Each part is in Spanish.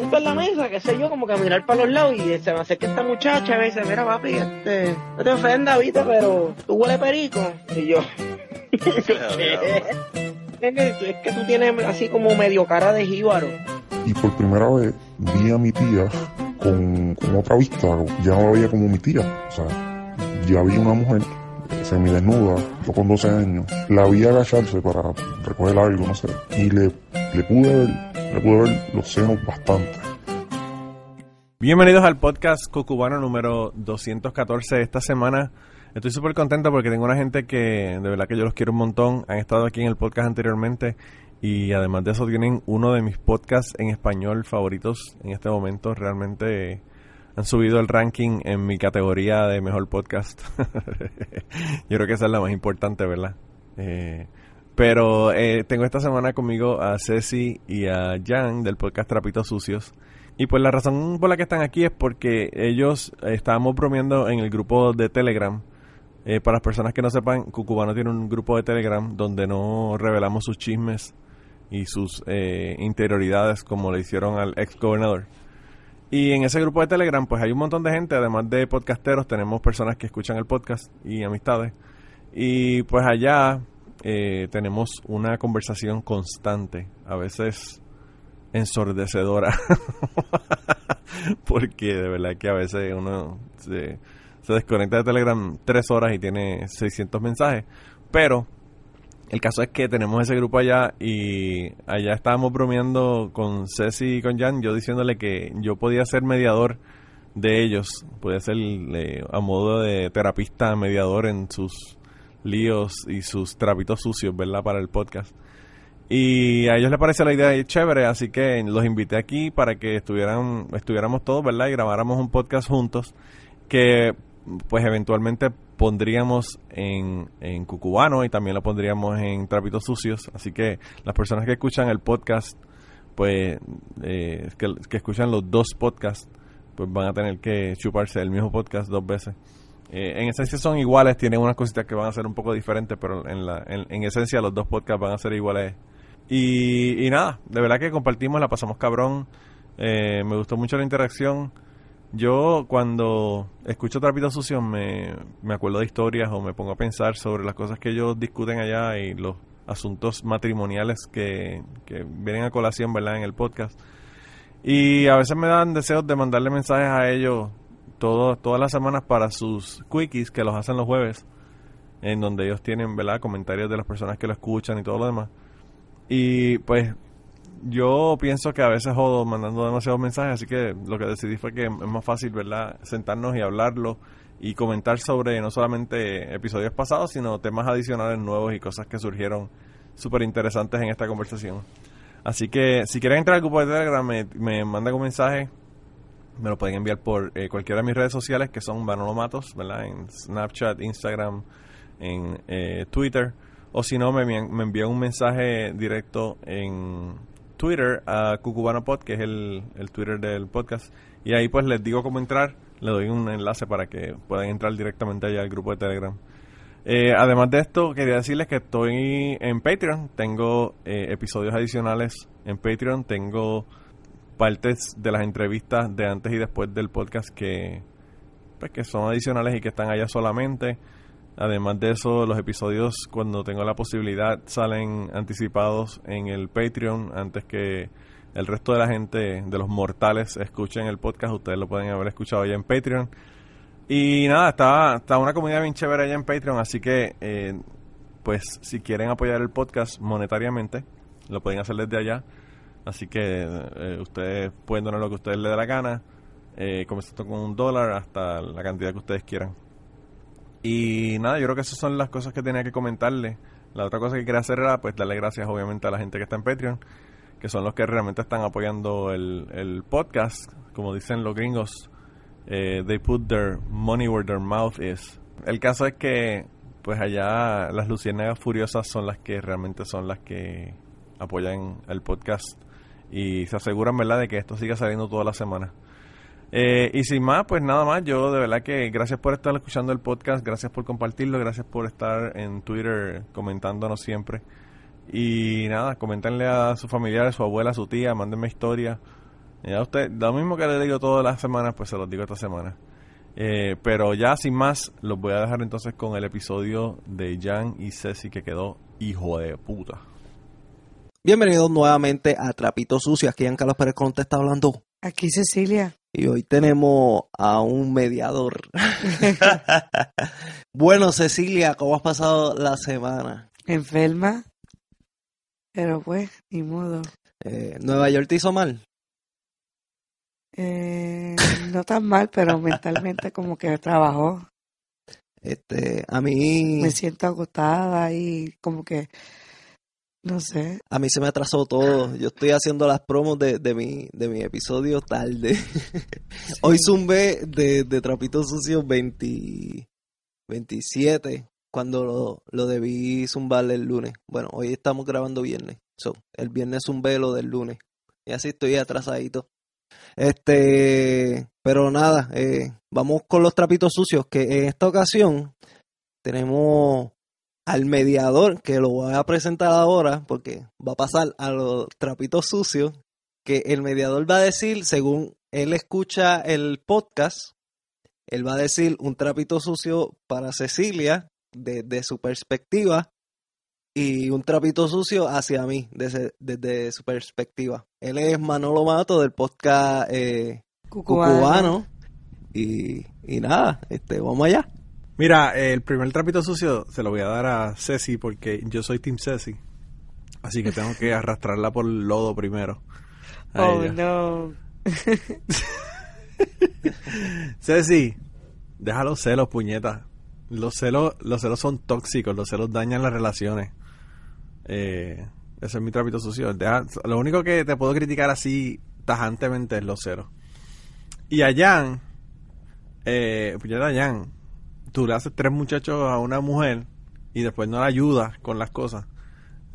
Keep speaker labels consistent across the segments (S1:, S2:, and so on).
S1: siento en la mesa, qué sé yo, como que a mirar para los lados y se me acerca esta muchacha y me dice, mira papi, este, no te ofendas, viste, pero tú huele perico. Y yo, es que tú tienes así como medio cara de jíbaro.
S2: Y por primera vez vi a mi tía con, otra vista, ya no la veía como mi tía. O sea, ya vi una mujer semidesnuda, yo con 12 años, la vi agacharse para recoger algo, no sé, y le, le pude ver, pude ver los senos bastante.
S3: Bienvenidos al podcast Cocubano número 214 esta semana. Estoy súper contento porque tengo una gente que de verdad que yo los quiero un montón. Han estado aquí en el podcast anteriormente y además de eso tienen uno de mis podcasts en español favoritos en este momento. Realmente han subido el ranking en mi categoría de mejor podcast. yo creo que esa es la más importante, ¿verdad? Eh, pero eh, tengo esta semana conmigo a Ceci y a Jan del podcast Trapitos Sucios. Y pues la razón por la que están aquí es porque ellos estábamos bromeando en el grupo de Telegram eh, para las personas que no sepan, Cucubano tiene un grupo de Telegram donde no revelamos sus chismes y sus eh, interioridades como le hicieron al ex gobernador. Y en ese grupo de Telegram, pues hay un montón de gente, además de podcasteros, tenemos personas que escuchan el podcast y amistades. Y pues allá eh, tenemos una conversación constante, a veces ensordecedora, porque de verdad que a veces uno se desconecta de Telegram tres horas y tiene 600 mensajes. Pero el caso es que tenemos ese grupo allá y allá estábamos bromeando con Ceci y con Jan, yo diciéndole que yo podía ser mediador de ellos, podía ser eh, a modo de terapista mediador en sus líos y sus trapitos sucios, ¿verdad? Para el podcast. Y a ellos les parece la idea chévere, así que los invité aquí para que estuvieran, estuviéramos todos, ¿verdad? Y grabáramos un podcast juntos que pues eventualmente pondríamos en, en Cucubano y también lo pondríamos en Trapitos Sucios. Así que las personas que escuchan el podcast, pues eh, que, escuchan los dos podcasts, pues van a tener que chuparse el mismo podcast dos veces. Eh, en esencia son iguales, tienen unas cositas que van a ser un poco diferentes, pero en, la, en, esencia los dos podcasts van a ser iguales. Y, y nada, de verdad que compartimos, la pasamos cabrón. Eh, me gustó mucho la interacción. Yo cuando escucho Trapito Sucio me, me acuerdo de historias o me pongo a pensar sobre las cosas que ellos discuten allá y los asuntos matrimoniales que, que vienen a colación, ¿verdad? En el podcast. Y a veces me dan deseos de mandarle mensajes a ellos todas las semanas para sus quickies que los hacen los jueves, en donde ellos tienen, ¿verdad? Comentarios de las personas que lo escuchan y todo lo demás. Y pues yo pienso que a veces jodo mandando demasiados mensajes, así que lo que decidí fue que es más fácil, ¿verdad? Sentarnos y hablarlo y comentar sobre no solamente episodios pasados, sino temas adicionales nuevos y cosas que surgieron súper interesantes en esta conversación. Así que si quieren entrar al grupo de Telegram, me, me mandan un mensaje. Me lo pueden enviar por eh, cualquiera de mis redes sociales, que son Manolo Matos, ¿verdad? En Snapchat, Instagram, en eh, Twitter. O si no, me, me envían un mensaje directo en Twitter a Cucubano Pod, que es el, Twitter del podcast. Y ahí pues les digo cómo entrar. Le doy un enlace para que puedan entrar directamente allá al grupo de Telegram. Eh, además de esto, quería decirles que estoy en Patreon. Tengo eh, episodios adicionales en Patreon. Tengo partes de las entrevistas de antes y después del podcast que, pues, que son adicionales y que están allá solamente. Además de eso, los episodios, cuando tengo la posibilidad, salen anticipados en el Patreon antes que el resto de la gente, de los mortales, escuchen el podcast. Ustedes lo pueden haber escuchado allá en Patreon. Y nada, está, está una comunidad bien chévere allá en Patreon, así que, eh, pues, si quieren apoyar el podcast monetariamente, lo pueden hacer desde allá. Así que eh, ustedes pueden donar lo que ustedes les dé la gana, eh, comenzando con un dólar hasta la cantidad que ustedes quieran. Y nada, yo creo que esas son las cosas que tenía que comentarle. La otra cosa que quería hacer era pues darle gracias obviamente a la gente que está en Patreon, que son los que realmente están apoyando el, podcast. Como dicen los gringos, eh, they put their money where their mouth is. El caso es que pues allá las luciérnagas furiosas son las que realmente son las que apoyan el podcast y se aseguran, ¿verdad?, de que esto siga saliendo toda la semana. Eh, y sin más, pues nada más, yo de verdad que gracias por estar escuchando el podcast, gracias por compartirlo, gracias por estar en Twitter comentándonos siempre. Y nada, coméntenle a sus familiares, su abuela, su tía, mándenme historia Ya usted, lo mismo que le digo todas las semanas, pues se los digo esta semana. Eh, pero ya sin más, los voy a dejar entonces con el episodio de Jan y Ceci que quedó hijo de puta.
S4: Bienvenidos nuevamente a Trapito Sucio. Aquí en Carlos Pérez Colón te está hablando.
S5: Aquí Cecilia.
S4: Y hoy tenemos a un mediador. bueno, Cecilia, ¿cómo has pasado la semana?
S5: Enferma. Pero pues, ni modo.
S4: Eh, ¿Nueva York te hizo mal?
S5: Eh, no tan mal, pero mentalmente como que trabajó.
S4: Este, a mí...
S5: Me siento agotada y como que, no sé.
S4: A mí se me atrasó todo. Yo estoy haciendo las promos de, de, mi, de mi episodio tarde. Hoy zumbé de, de Trapito Sucio 20, 27, cuando lo, lo debí zumbar el lunes. Bueno, hoy estamos grabando viernes. So, el viernes zumbé lo del lunes. Y así estoy atrasadito. Este, pero nada, eh, vamos con los trapitos sucios, que en esta ocasión tenemos al mediador, que lo voy a presentar ahora, porque va a pasar a los trapitos sucios, que el mediador va a decir, según él escucha el podcast, él va a decir un trapito sucio para Cecilia, desde su perspectiva, y un trapito sucio hacia mí, desde, desde su perspectiva. Él es Manolo Mato del podcast eh,
S5: Cucubano.
S4: Cucubano. Y, y nada, este, vamos allá.
S3: Mira, el primer trapito sucio se lo voy a dar a Ceci porque yo soy Team Ceci. Así que tengo que arrastrarla por el lodo primero.
S5: Oh,
S3: ella.
S5: no.
S3: Ceci, deja los celos, puñeta. Los celos, los celos son tóxicos, los celos dañan las relaciones. Eh, ese es mi trapito sucio. Deja- lo único que te puedo criticar así tajantemente es los celos. Y a Jan, eh, puñeta Jan, tú le haces tres muchachos a una mujer y después no la ayudas con las cosas.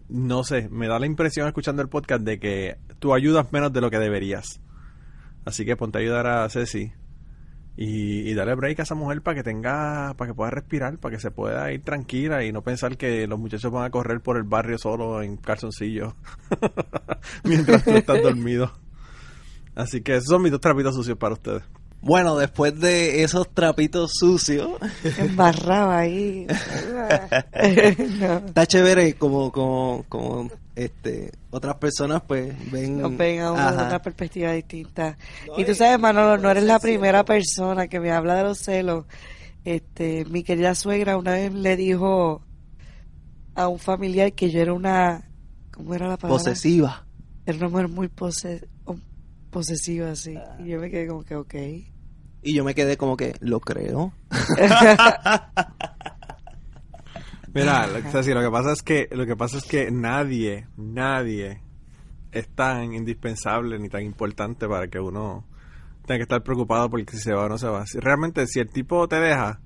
S3: No sé, me da la impresión escuchando el podcast de que tú ayudas menos de lo que deberías. Así que ponte a ayudar a Ceci y, dale break a esa mujer para que tenga, para que pueda respirar, para que se pueda ir tranquila y no pensar que los muchachos van a correr por el barrio solo en calzoncillos mientras tú estás dormido. Así que esos son mis dos trapitos sucios para ustedes.
S4: Bueno, después de esos trapitos sucios,
S5: Embarraba ahí. no.
S4: está chévere como, como, como este, otras personas pues ven...
S5: Nos ven a una perspectiva distinta. Y tú sabes, Manolo, no eres la primera persona que me habla de los celos. Este, mi querida suegra una vez le dijo a un familiar que yo era una, ¿cómo era la palabra?
S4: posesiva.
S5: Era una mujer muy pose- o- posesiva, sí. Y yo me quedé como que, ok.
S4: Y yo me quedé como que, lo creo.
S3: Mira, lo, o sea, sí, lo que pasa es que lo que pasa es que nadie, nadie es tan indispensable ni tan importante para que uno tenga que estar preocupado porque si se va o no se va. Si realmente si el tipo te deja,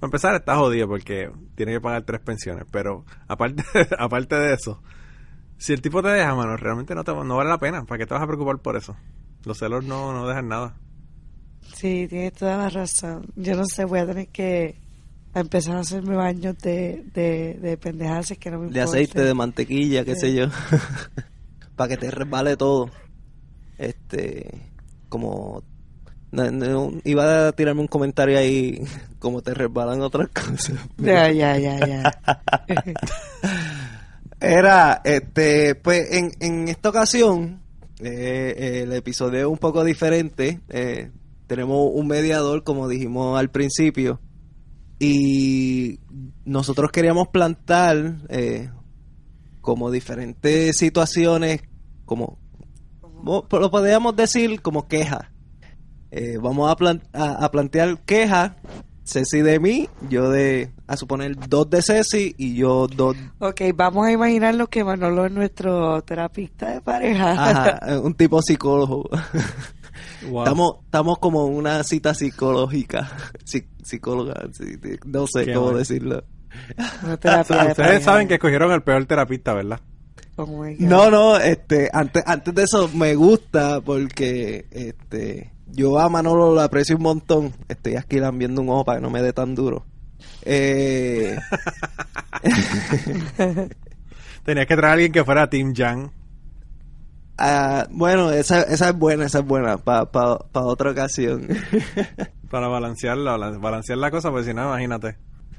S3: para empezar está jodido porque tiene que pagar tres pensiones, pero aparte aparte de eso, si el tipo te deja, mano, realmente no te vale la pena, ¿para qué te vas a preocupar por eso? Los celos no no dejan nada.
S5: Sí, tienes toda la razón. Yo no sé, voy a tener que empezar a hacerme baños de, de, de pendejadas que no me
S4: De aceite, de mantequilla, qué
S5: Sí.
S4: sé yo. Para que te resbale todo. Este, como... no- no, iba a tirarme un comentario ahí, como te resbalan otras cosas.
S5: Ya, ya, ya, ya.
S4: Era, este, pues en, en esta ocasión, eh, el episodio es un poco diferente. eh, tenemos un mediador, como dijimos al principio, y nosotros queríamos plantar eh, como diferentes situaciones, como, mo- lo podríamos decir como quejas. Eh, vamos a, plan- a, a plantear quejas, Ceci de mí, yo de, a suponer, dos de Ceci y yo dos
S5: ok, vamos a imaginarnos que Manolo es nuestro terapista de pareja.
S4: Ajá, un tipo psicólogo.
S3: Wow.
S4: Estamos, estamos como en una cita psicológica. Psi- psicóloga, no sé
S3: Qué
S4: cómo
S3: bueno.
S4: decirlo.
S5: Una terapia de
S3: Ustedes
S5: pareja.
S3: saben que escogieron el peor terapista, ¿verdad?
S5: Oh.
S4: No, no, este, antes, antes de eso me gusta porque este yo a Manolo lo aprecio un montón. Estoy aquí viendo un ojo para que no me dé tan duro. Eh,
S3: Tenías que traer a alguien que fuera Team Jan.
S4: Ah, bueno, esa, esa es buena, esa es buena, para pa, pa otra ocasión.
S3: Para balancearla, bala- balancear la cosa, pues si no, imagínate.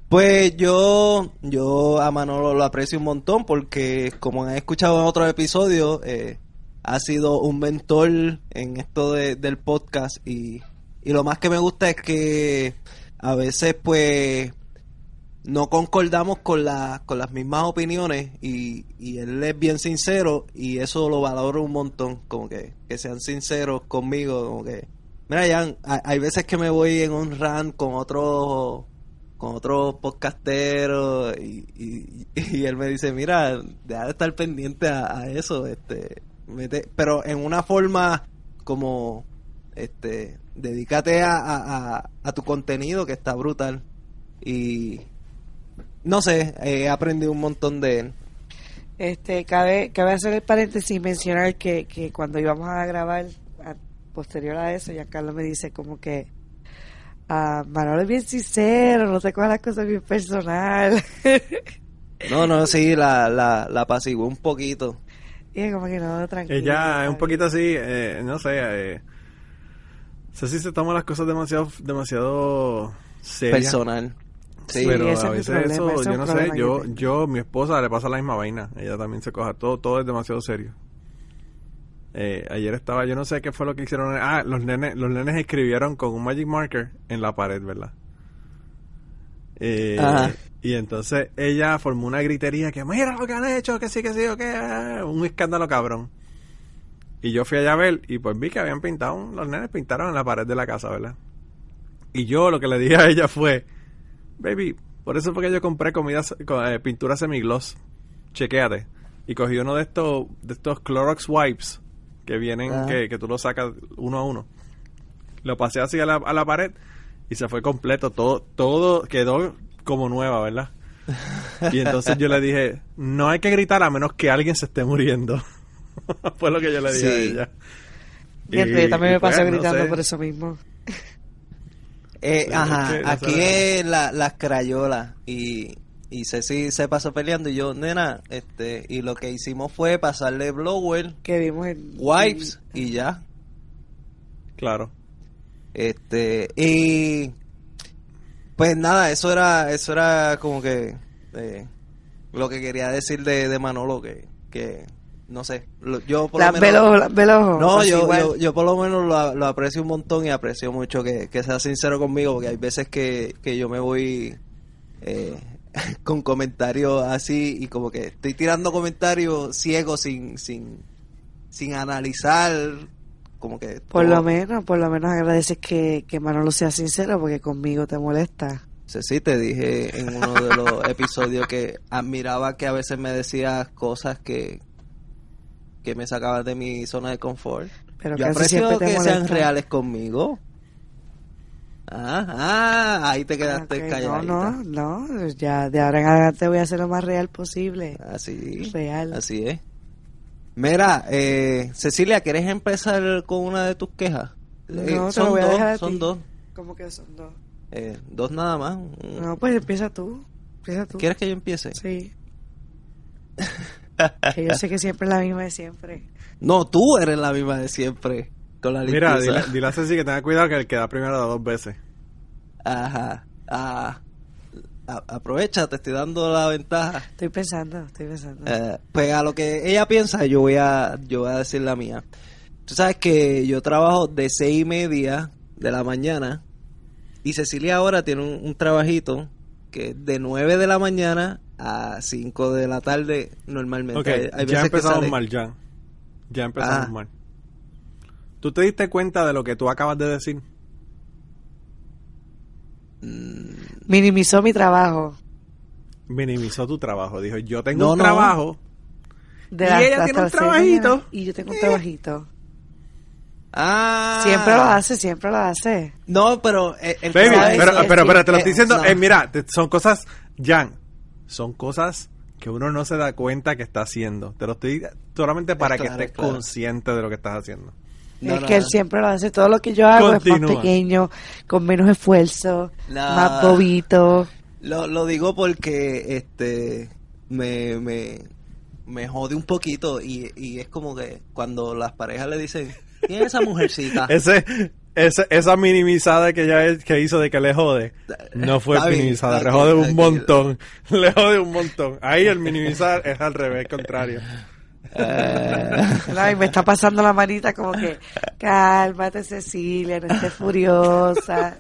S4: Pues yo, yo a Manolo lo aprecio un montón porque como han escuchado en otros episodios, eh, ha sido un mentor en esto de- del podcast y, y lo más que me gusta es que a veces pues no concordamos con, con las mismas opiniones y, y él es bien sincero y eso lo valoro un montón, como que, que sean sinceros conmigo, como que... Mira, Jan, hay, veces que me voy en un rant con otros con otros podcasteros y, y, él me dice, mira, deja de estar pendiente a, eso, este, mete- pero en una forma como, este, dedícate a, a- a tu contenido que está brutal y no sé, he aprendido un montón de él.
S5: Este, cabe, cabe hacer el paréntesis y mencionar que, que cuando íbamos a grabar, a- posterior a eso, ya Carlos me dice como que ah, Manolo es bien sincero, no te cojas las cosas bien personal.
S4: No, no, sí, la, la, la apaciguó un poquito.
S5: y es como que no, tranquilo.
S3: Ella es un poquito así, eh, no sé, eh, no sé si se toma las cosas demasiado, demasiado serias.
S4: Personal. Sí,
S3: pero
S5: ese
S3: a
S5: es
S3: veces
S5: problema,
S3: eso, yo no sé, yo, yo, mi esposa le pasa la misma vaina, ella también se coja, todo, todo es demasiado serio. Eh, ayer estaba, yo no sé qué fue lo que hicieron, ah, los nenes, los nenes escribieron con un magic marker en la pared, ¿verdad? Eh, y entonces ella formó una gritería que mira lo que han hecho, que sí, que sí, o que ah", un escándalo cabrón. Y yo fui allá a ver y pues vi que habían pintado, un- los nenes pintaron en la pared de la casa, ¿verdad? Y yo lo que le dije a ella fue, baby, por eso fue que yo compré comida, co- eh, pintura semigloss. Chequéate. Y cogí uno de estos, de estos Clorox wipes que vienen, que, que tú lo sacas uno a uno. Lo pasé así a la, a la pared y se fue completo. Todo, todo quedó como nueva, ¿verdad? Y entonces yo le dije, no hay que gritar a menos que alguien se esté muriendo. fue lo que yo le dije a ella.
S5: Fíjate,
S3: Y-
S5: también
S3: y
S5: me pasó
S3: pues, no
S5: gritando
S3: sé.
S5: por eso mismo.
S4: Eh,
S3: Sí,
S4: ajá,
S3: es que no
S4: aquí es la, las crayolas y, y Ceci se pasó peleando y yo, nena, este, y lo que hicimos fue pasarle blower,
S5: Que vimos en...
S4: wipes y ya.
S3: Claro.
S4: Este, y pues nada, eso era, eso era como que eh, lo que quería decir de, de Manolo, que, que no sé, lo- yo por lo
S5: Las
S4: menos...
S5: las velos.
S4: No, yo, yo, yo por lo menos lo, lo aprecio un montón y aprecio mucho que, que sea sincero conmigo, porque hay veces que, que yo me voy eh, con comentarios así y como que estoy tirando comentarios ciegos sin, sin, sin analizar, como que...
S5: Por lo menos, por lo menos agradeces que, que Manolo sea sincero porque conmigo te molesta.
S4: Sí, sí, te dije en uno de los episodios que admiraba que a veces me decías cosas que, que me sacaban de mi zona de confort.
S5: Pero
S4: Yo aprecio que sean reales conmigo. Ah, ah, ahí te quedaste
S5: Ok,
S4: calladita.
S5: No, no, no, ya de ahora en adelante voy a ser lo más real posible.
S4: Así,
S5: Real.
S4: así es. Mira, eh, Cecilia, ¿quieres empezar con una de tus quejas?
S5: No,
S4: Eh,
S5: te
S4: son
S5: voy a
S4: dos,
S5: dejar a
S4: son dos.
S5: ¿Cómo que son dos?
S4: Eh, dos nada más.
S5: No, pues empieza tú. Empieza tú.
S4: ¿Quieres que yo empiece?
S5: Sí. que yo sé que siempre es la misma de siempre.
S4: No, tú eres la misma de siempre. Con la
S3: Mira, dile, dile a Ceci que tenga cuidado que el que da primero da dos veces.
S4: Ajá. Ah, a- aprovecha, te estoy dando la ventaja.
S5: Estoy pensando, estoy pensando.
S4: Eh, pues a lo que ella piensa, yo voy a, yo voy a decir la mía. Tú sabes que yo trabajo de seis y media de la mañana y Cecilia ahora tiene un, un trabajito que es de 9 de la mañana a 5 de la tarde normalmente. Hay- hay
S3: ya
S4: que
S3: empezamos
S4: sale-
S3: mal, ya. Ya empezamos
S4: Ah.
S3: mal. ¿Tú te diste cuenta de lo que tú acabas de decir?
S5: Minimizó mi trabajo.
S3: Minimizó tu trabajo. Dijo, yo tengo
S4: No,
S3: un
S4: no.
S3: trabajo.
S5: De
S3: Y ella tiene un trabajito.
S5: Y yo tengo un trabajito.
S4: Ah.
S5: Siempre lo hace, siempre lo hace.
S4: No, pero eh, el
S3: Baby, pero, pero, te lo
S4: eh,
S3: estoy diciendo.
S4: no.
S3: eh, mira, te- son cosas, Jan, son cosas que uno no se da cuenta que está haciendo. Te lo estoy solamente para
S4: Claro,
S3: que estés
S4: claro.
S3: consciente de lo que estás haciendo.
S4: No,
S5: es
S4: no,
S5: que él
S4: no.
S5: siempre lo hace. Todo lo que yo hago es más pequeño, con menos esfuerzo,
S4: No.
S5: más bobito.
S4: Lo, lo digo porque este me, me me jode un poquito y, y es como que cuando las parejas le dicen, ¿quién es esa mujercita?
S3: Ese, ese, esa minimizada que ella que hizo de que le jode, no fue
S4: Está
S3: minimizada, le jode
S4: bien,
S3: un montón, le jode un montón. Ahí el minimizar es al revés, contrario.
S4: Eh,
S5: No, y me está pasando la manita como que, cálmate Cecilia, no estés furiosa.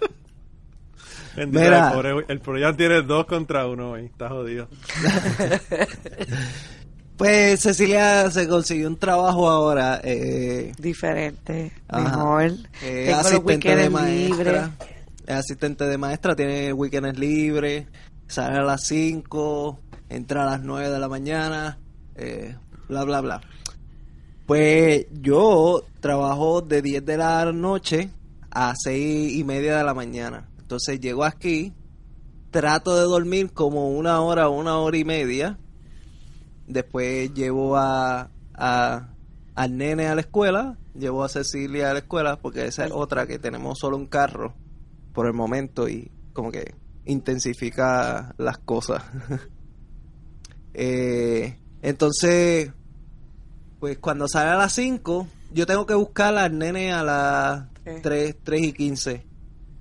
S4: Mira.
S3: el pobre, el pobre ya tiene dos contra uno hoy, está jodido.
S4: pues Cecilia se consiguió un trabajo ahora. Eh,
S5: Diferente,
S4: Ajá.
S5: mejor.
S4: eh,
S5: Tengo los
S4: asistente de maestra. Es asistente de maestra, tiene weekends libres, sale a las 5, entra a las 9 de la mañana, eh, bla, bla, bla. Pues yo trabajo de 10 de la noche a 6 y media de la mañana. Entonces llego aquí, trato de dormir como una hora, una hora y media. Después llevo a, a- al nene a la escuela, llevo a Cecilia a la escuela, porque esa es otra que tenemos solo un carro por el momento y como que intensifica las cosas. Eh, entonces, pues cuando sale a las 5, yo tengo que buscar al nene a las. 3, 3 y 15.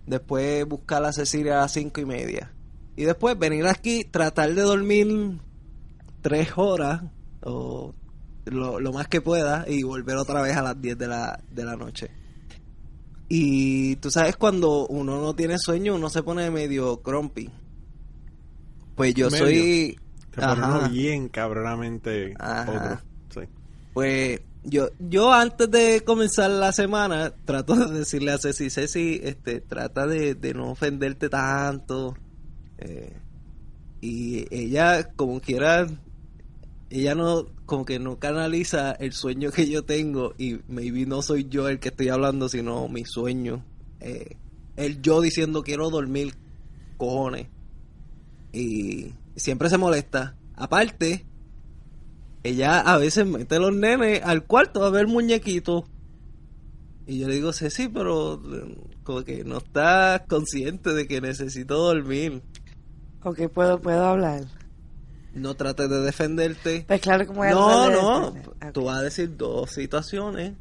S4: Después buscar a Cecilia a las 5 y media. Y después venir aquí, tratar de dormir 3 horas o lo, lo más que pueda y volver otra vez a las 10 de la, de la noche. Y tú sabes, cuando uno no tiene sueño, uno se pone medio grumpy. Pues yo
S3: Medio.
S4: soy...
S3: Te
S4: Ajá.
S3: bien cabronamente
S4: Ajá.
S3: otro. Sí.
S4: Pues yo, yo antes de comenzar la semana trato de decirle a Ceci, Ceci, este, trata de, de no ofenderte tanto. eh, y ella, como quiera, ella no, como que no canaliza el sueño que yo tengo y maybe no soy yo el que estoy hablando, sino mi sueño. Eh, el yo diciendo quiero dormir, cojones. Y siempre se molesta. Aparte, ella a veces mete los nenes al cuarto a ver muñequitos. Y yo le digo, sí, pero eh, como que no estás consciente de que necesito dormir.
S5: Ok, puedo, puedo hablar.
S4: No trates de defenderte.
S5: Pues claro que voy a
S4: No, no.
S5: defender. Ok.
S4: Tú vas a decir dos situaciones.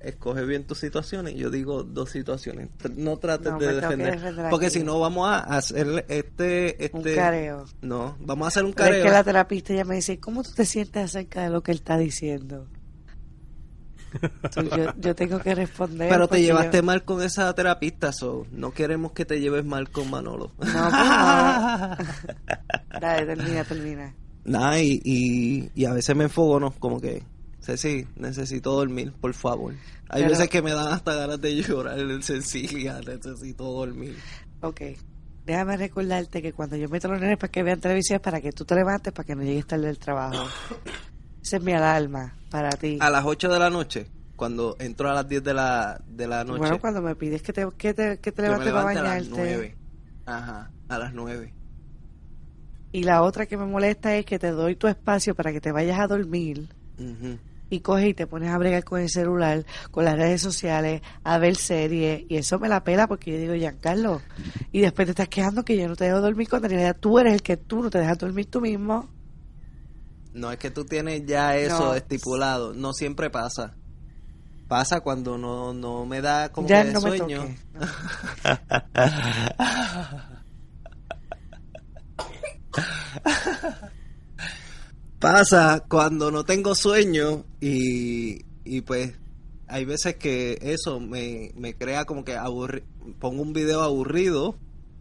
S4: Escoge bien tus situaciones. Yo digo dos situaciones. No trates
S5: No,
S4: de
S5: que
S4: defender. Porque si no, vamos a hacer este.
S5: Un
S4: este
S5: careo.
S4: No, vamos a hacer un
S5: Pero es
S4: careo.
S5: que la terapista ya me dice, ¿cómo tú te sientes acerca de lo que él está diciendo? Yo, yo tengo que responder.
S4: Pero te llevaste
S5: yo-
S4: mal con esa terapista, so no queremos que te lleves mal con Manolo.
S5: No, pues no. Dale, termina, termina.
S4: Nada, y, y, y a veces me enfogono, como que, Ceci, necesito dormir, por favor. Hay
S5: Pero-
S4: veces que me dan hasta ganas de llorar en Cecilia, necesito dormir.
S5: Ok. Déjame recordarte que cuando yo meto los nenes para que vean televisión es para que tú te levantes para que no llegues tarde del trabajo. Esa es mi alarma para ti.
S4: A las 8 de la noche, cuando entro a las 10 de la, de la noche,
S5: Bueno, cuando me pides que te, que te, que te levantes para
S4: levanto a las
S5: bañarte.
S4: 9. Ajá, a las 9.
S5: Y la otra que me molesta es que te doy tu espacio para que te vayas a dormir y coges y te pones a bregar con el celular, con las redes sociales, a ver series, y eso me la pela porque yo digo, Giancarlo, y después te estás quejando que yo no te dejo dormir cuando en realidad tú eres el que tú no te dejas dormir tú mismo.
S4: No es que tú tienes ya eso
S5: No.
S4: estipulado, no siempre pasa. Pasa cuando no, no me da como
S5: ya
S4: que
S5: no
S4: sueño. Pasa cuando no tengo sueño y, y pues hay veces que eso me, me crea como que aburri pongo un video aburrido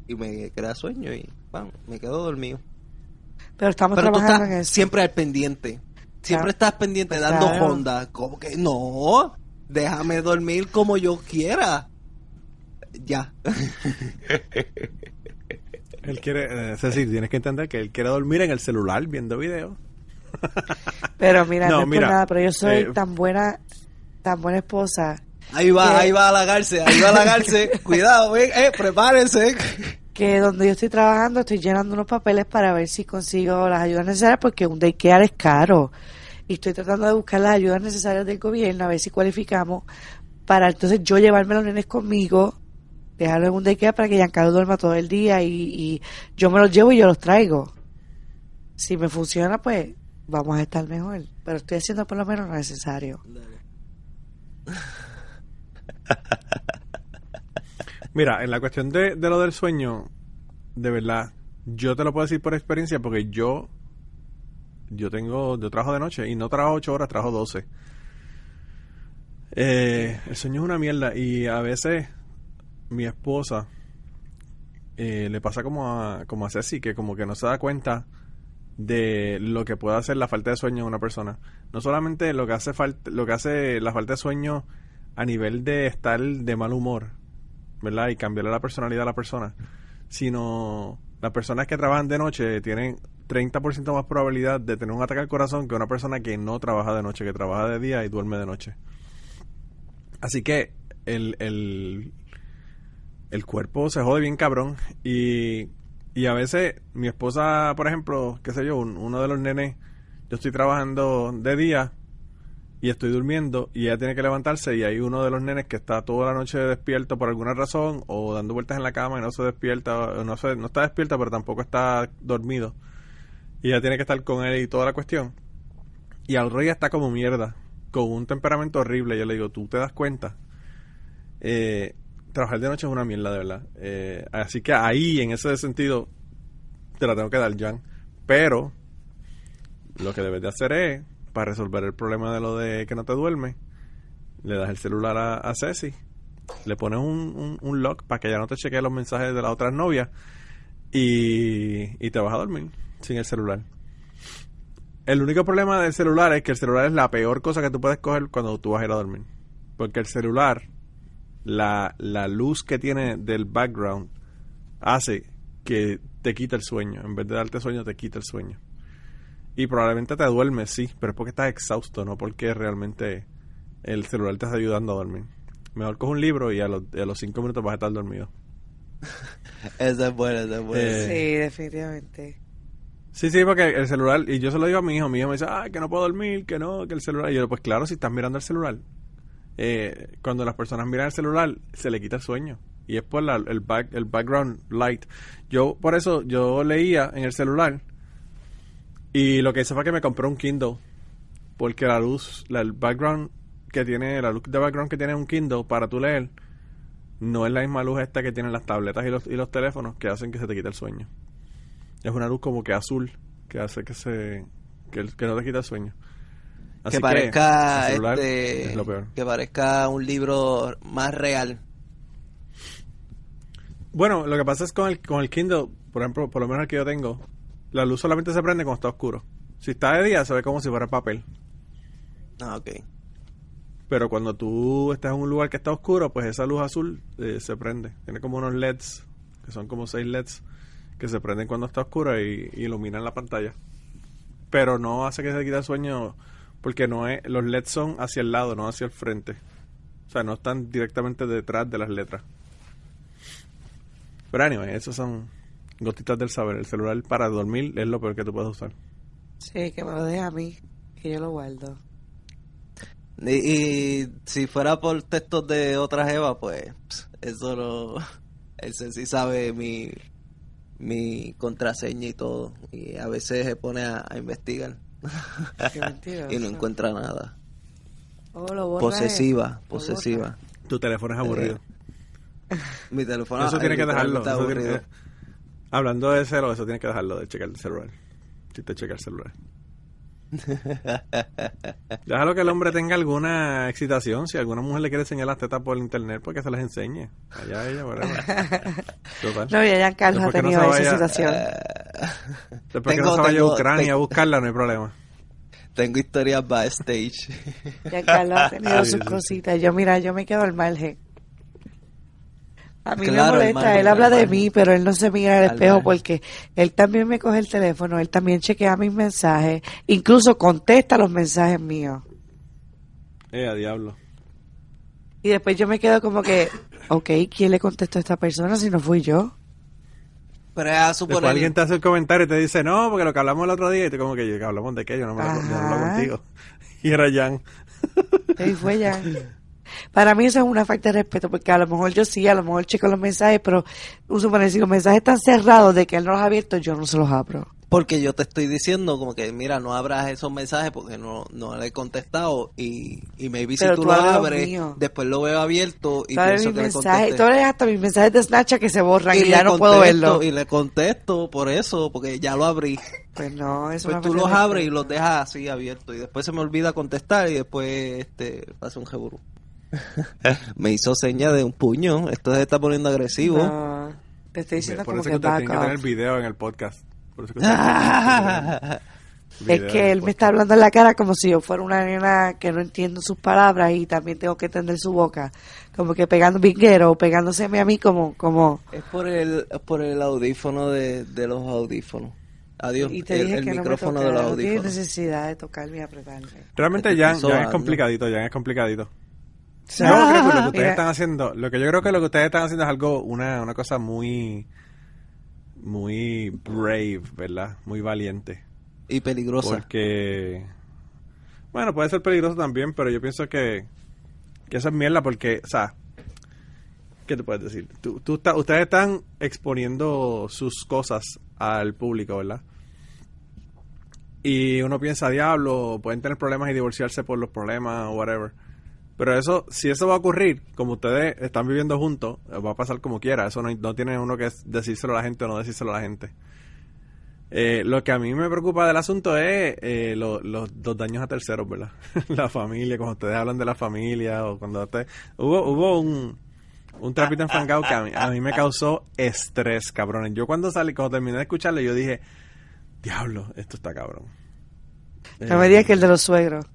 S4: y me crea sueño y pam, me quedo dormido.
S5: Pero estamos
S4: Pero tú
S5: trabajando
S4: estás
S5: en eso.
S4: siempre al pendiente. Siempre estás pendiente
S5: Pues
S4: dando
S5: claro.
S4: honda. Como que no, déjame dormir como yo quiera. Ya.
S3: Él quiere, eh, Ceci, tienes que entender que él quiere dormir en el celular viendo videos.
S5: Pero mira,
S3: No,
S5: no, es
S3: mira,
S5: por nada, pero yo soy
S3: eh,
S5: tan buena, tan buena esposa
S4: Ahí va, ahí va a halagarse, ahí va a halagarse. Cuidado, eh, prepárense.
S5: Que donde yo estoy trabajando estoy llenando unos papeles para ver si consigo las ayudas necesarias porque un daycare es caro y estoy tratando de buscar las ayudas necesarias del gobierno a ver si cualificamos para entonces yo llevarme a los nenes conmigo dejarlos en un daycare para que Giancarlo duerma todo el día y, y yo me los llevo y yo los traigo si me funciona pues vamos a estar mejor. Pero estoy haciendo por lo menos lo necesario.
S3: Mira, en la cuestión de, de lo del sueño, de verdad, yo te lo puedo decir por experiencia porque yo yo tengo yo trabajo de noche y no trabajo ocho horas, trabajo 12. Eh, el sueño es una mierda y a veces mi esposa eh, le pasa como a, como a Ceci, que como que no se da cuenta de lo que puede hacer la falta de sueño en una persona. No solamente lo que hace falta, lo que hace la falta de sueño a nivel de estar de mal humor, ¿verdad? Y cambiarle la personalidad a la persona, sino las personas que trabajan de noche tienen 30% más probabilidad de tener un ataque al corazón que una persona que no trabaja de noche, que trabaja de día y duerme de noche. Así que el, el, el cuerpo se jode bien cabrón y, y a veces mi esposa, por ejemplo, qué sé yo, uno de los nenes, yo estoy trabajando de día y estoy durmiendo y ella tiene que levantarse y hay uno de los nenes que está toda la noche despierto por alguna razón o dando vueltas en la cama y no se despierta, no, se, no está despierta pero tampoco está dormido. Y ella tiene que estar con él y toda la cuestión. Y al rey está como mierda con un temperamento horrible. Yo le digo tú te das cuenta eh, trabajar de noche es una mierda de verdad. Eh, así que ahí en ese sentido te la tengo que dar Jan. Pero lo que debes de hacer es para resolver el problema de lo de que no te duerme, le das el celular a, a Ceci, le pones un, un, un lock para que ya no te chequee los mensajes de las otras novias y, y te vas a dormir sin el celular. El único problema del celular es que el celular es la peor cosa que tú puedes coger cuando tú vas a ir a dormir. Porque el celular, la, la luz que tiene del background, hace que te quita el sueño. En vez de darte sueño, te quita el sueño. Y probablemente te duermes, sí, pero es porque estás exhausto, no porque realmente el celular te está ayudando a dormir. Mejor coge un libro y a los, a los cinco minutos vas a estar dormido.
S4: esa es buena, esa es buena.
S3: Eh,
S5: Sí, definitivamente.
S3: Sí, sí, porque el celular, y yo se lo digo a mi hijo, mi hijo me dice, ah, que no puedo dormir, que no, que el celular. Y yo, pues claro, si estás mirando el celular, eh, cuando las personas miran el celular, se le quita el sueño. Y es por la, el, back, el background light. Yo, por eso, yo leía en el celular, y lo que hice fue que me compré un Kindle, porque la luz, la, el background que tiene, la luz de background que tiene un Kindle para tú leer, no es la misma luz esta que tienen las tabletas y los, y los teléfonos que hacen que se te quite el sueño. Es una luz como que azul que hace que se que, que no te quita el sueño. Así
S4: que parezca
S3: celular
S4: este,
S3: es lo peor.
S4: que parezca un libro más real.
S3: Bueno, lo que pasa es con el con el Kindle, por ejemplo, por lo menos el que yo tengo, la luz solamente se prende cuando está oscuro. Si está de día se ve como si fuera papel.
S4: Ah, ok.
S3: Pero cuando tú estás en un lugar que está oscuro, pues esa luz azul eh, se prende. Tiene como unos LEDs, que son como seis LEDs, que se prenden cuando está oscuro y, y iluminan la pantalla. Pero no hace que se quite el sueño, porque no es, los LEDs son hacia el lado, no hacia el frente. O sea, no están directamente detrás de las letras. Pero anyway, esos son gotitas del saber. El celular para dormir es lo peor que tú puedes usar.
S5: Sí, que me lo deje a mí, que yo lo guardo.
S4: Y, y si fuera por textos de otras Eva, pues eso lo... Ese sí sabe mi, mi contraseña y todo. Y a veces se pone a, a investigar y no encuentra nada.
S5: Oh, lo
S4: Posesiva,
S5: eh. Lo
S4: posesiva.
S3: Tu teléfono es aburrido.
S4: Mi teléfono...
S3: eso tiene que dejarlo. tiene
S4: aburrido.
S3: Que- hablando de celo, eso tiene que dejarlo de checar el celular. Si te checa el celular. Déjalo que el hombre tenga alguna excitación. Si alguna mujer le quiere enseñar las tetas por internet, pues que se las enseñe. Allá ella, whatever. Total.
S5: No, ya Giancarlo ha
S3: que no
S5: tenido esa
S3: vaya-
S5: situación.
S3: Después que
S4: Tengo-
S3: no se vaya a Ucrania
S4: tengo-
S3: a buscarla, no hay problema.
S4: Tengo historias backstage.
S5: Giancarlo ha tenido sus cositas. Yo, mira, yo me quedo al margen. A mí
S4: Claro,
S5: me molesta,
S4: margen,
S5: él habla de mí, pero él no se mira al espejo
S4: margen.
S5: porque él también me coge el teléfono, él también chequea mis mensajes, incluso contesta los mensajes míos.
S3: Eh, a diablo.
S5: Y después yo me quedo como que, ok, ¿quién le contestó a esta persona si no fui yo?
S4: Pero es a
S3: Después
S4: suponer...
S3: alguien te hace el comentario y te dice, no, porque lo que hablamos el otro día. Y tú como que, ¿que hablamos de qué? Yo no me lo, yo no hablo
S5: Ajá.
S3: contigo. Y era Jan.
S5: Ahí fue ya. Para mí eso es una falta de respeto, porque a lo mejor yo sí, a lo mejor checo los mensajes, pero un suponer, si los mensajes están cerrados de que él no los ha abierto, yo no se los abro.
S4: Porque yo te estoy diciendo como que, mira, no abras esos mensajes porque no, no le he contestado y, y maybe si
S5: Pero
S4: tú,
S5: tú
S4: lo
S5: abres los
S4: abres,
S5: míos.
S4: después lo veo abierto y pienso
S5: mis
S4: que le
S5: mensajes,
S4: contesté.
S5: todos hasta mis mensajes de Snapchat que se borran y,
S4: Y
S5: ya
S4: le
S5: no puedo verlo.
S4: Y le contesto por eso, porque ya lo abrí.
S5: Pues no, eso
S4: Pues tú los abres y los dejas así abiertos y después se me olvida contestar y después este pasa un jeburú. me hizo seña de un puño. Esto se está poniendo agresivo.
S5: No, te estoy diciendo
S3: Por
S5: como
S3: eso
S5: que
S3: que
S5: back
S3: que tener video en el podcast. Por eso que
S5: Es que él me está hablando en la cara como si yo fuera una nena que no entiendo sus palabras y también tengo que entender su boca. Como que pegando vinguero o pegándoseme a mí como, como,
S4: es por el es por el audífono de, de los audífonos. Adiós.
S5: y te dije
S4: el
S5: que no me
S4: de
S5: no tienes necesidad de tocarme y apretarme.
S3: Realmente
S4: Te
S3: ya,
S4: estoy
S3: ya es complicadito, ya es complicadito. Yo creo que lo que ustedes
S5: mira.
S3: están haciendo, lo que yo creo que lo que ustedes están haciendo es algo, una, una cosa muy, muy brave, ¿verdad? Muy valiente.
S4: Y peligrosa.
S3: Porque, bueno, puede ser peligroso también, pero yo pienso que, que eso es mierda porque, o sea, ¿qué te puedes decir? Tú, tú está- ustedes están exponiendo sus cosas al público, ¿verdad? Y uno piensa, diablo, pueden tener problemas y divorciarse por los problemas o whatever. Pero eso, si eso va a ocurrir, como ustedes están viviendo juntos, va a pasar como quiera. Eso no, no tiene uno que decírselo a la gente o no decírselo a la gente. Eh, lo que a mí me preocupa del asunto es eh, lo- los, los daños a terceros, ¿verdad? la familia, cuando ustedes hablan de la familia o cuando ustedes... Hubo, hubo un, un trapito enfangado que a mí, a mí me causó estrés, cabrones. Yo cuando salí, cuando terminé de escucharlo, yo dije, diablo, esto está cabrón.
S5: No me
S3: Eh,
S5: digas que el de los suegros.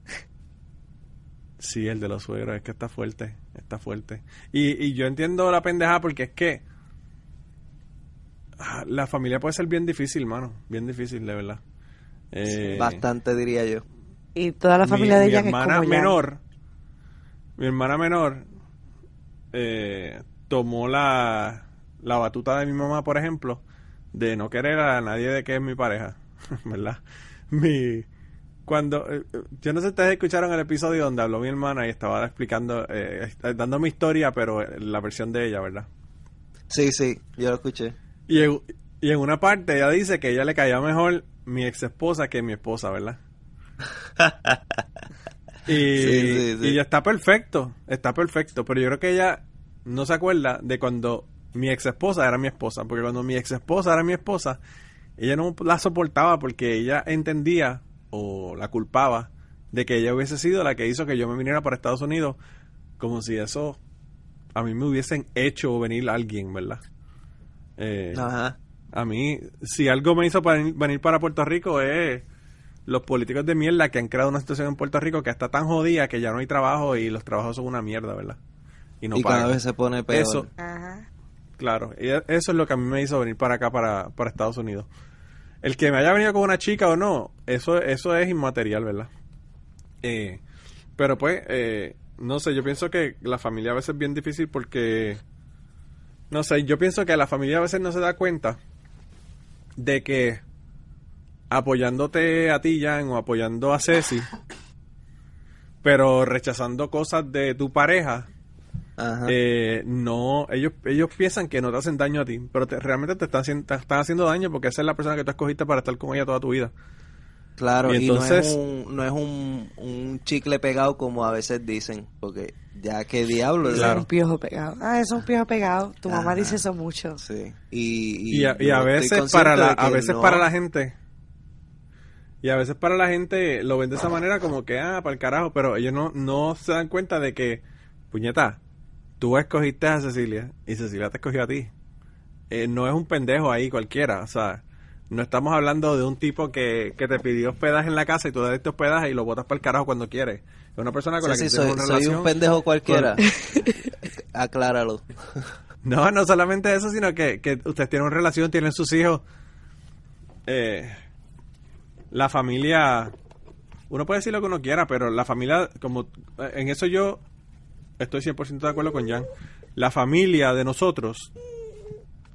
S3: Sí, el de los suegros, es que está fuerte, está fuerte. Y, y yo entiendo la pendeja porque es que ah, la familia puede ser bien difícil, mano, bien difícil, de verdad. Eh,
S4: Bastante diría yo.
S5: Y toda la
S3: mi-
S5: familia de
S3: mi
S5: Jan es
S3: hermana
S5: como Jan.
S3: menor, mi hermana menor eh, tomó la, la batuta de mi mamá, por ejemplo, de no querer a nadie de que es mi pareja, ¿verdad? Mi cuando eh, eh, yo no sé si ustedes escucharon el episodio donde habló mi hermana y estaba explicando, eh, eh, dando mi historia, pero la versión de ella, ¿verdad?
S4: Sí, sí, yo lo escuché.
S3: Y en, y en una parte ella dice que ella le caía mejor mi ex esposa que mi esposa, ¿verdad? y,
S4: Sí, sí, sí.
S3: y ya está perfecto, está perfecto, pero yo creo que ella no se acuerda de cuando mi ex esposa era mi esposa, porque cuando mi ex esposa era mi esposa, ella no la soportaba porque ella entendía o la culpaba de que ella hubiese sido la que hizo que yo me viniera para Estados Unidos, como si eso a mí me hubiesen hecho venir alguien, ¿verdad? Eh,
S4: Ajá.
S3: a mí, si algo me hizo para venir para Puerto Rico es los políticos de mierda que han creado una situación en Puerto Rico que está tan jodida que ya no hay trabajo y los trabajos son una mierda, ¿verdad? Y no
S4: y cada vez se pone peor.
S3: Eso,
S5: Ajá.
S3: claro, y e- eso es lo que a mí me hizo venir para acá, para, para Estados Unidos. El que me haya venido con una chica o no, eso, eso es inmaterial, ¿verdad? Eh, pero pues, eh, no sé, yo pienso que la familia a veces es bien difícil porque, no sé, yo pienso que la familia a veces no se da cuenta de que apoyándote a ti, Jan, o apoyando a Ceci, pero rechazando cosas de tu pareja. Eh, no, ellos, ellos piensan que no te hacen daño a ti, pero te- realmente te están, haciendo- te están haciendo daño porque esa es la persona que tú escogiste para estar con ella toda tu vida.
S4: Claro,
S3: Y
S4: y, no es, un, no es un, un chicle pegado como a veces dicen, porque ya que diablo.
S3: Claro.
S5: es un piojo pegado. Ah, es un piojo pegado. Tu mamá dice eso mucho.
S4: Sí. Y,
S3: Y, a, y veces para la, a veces
S4: no-
S3: para la gente y a veces para la gente lo ven de esa manera como que ah para el carajo pero ellos no no se dan cuenta de que puñeta tú escogiste a Cecilia y Cecilia te escogió a ti Eh, no es un pendejo ahí cualquiera o sea no estamos hablando de un tipo que, que te pidió hospedaje en la casa y tú le diste hospedaje y lo botas para el carajo cuando quieres es una persona con
S4: Sí,
S3: la que
S4: sí,
S3: tienes
S4: soy,
S3: una
S4: soy
S3: relación
S4: un pendejo cualquiera. Acláralo.
S3: No, no solamente eso, sino que, que ustedes tienen una relación, tienen sus hijos. Eh, la familia, uno puede decir lo que uno quiera, pero la familia, como en eso yo estoy 100% de acuerdo con Jan. La familia de nosotros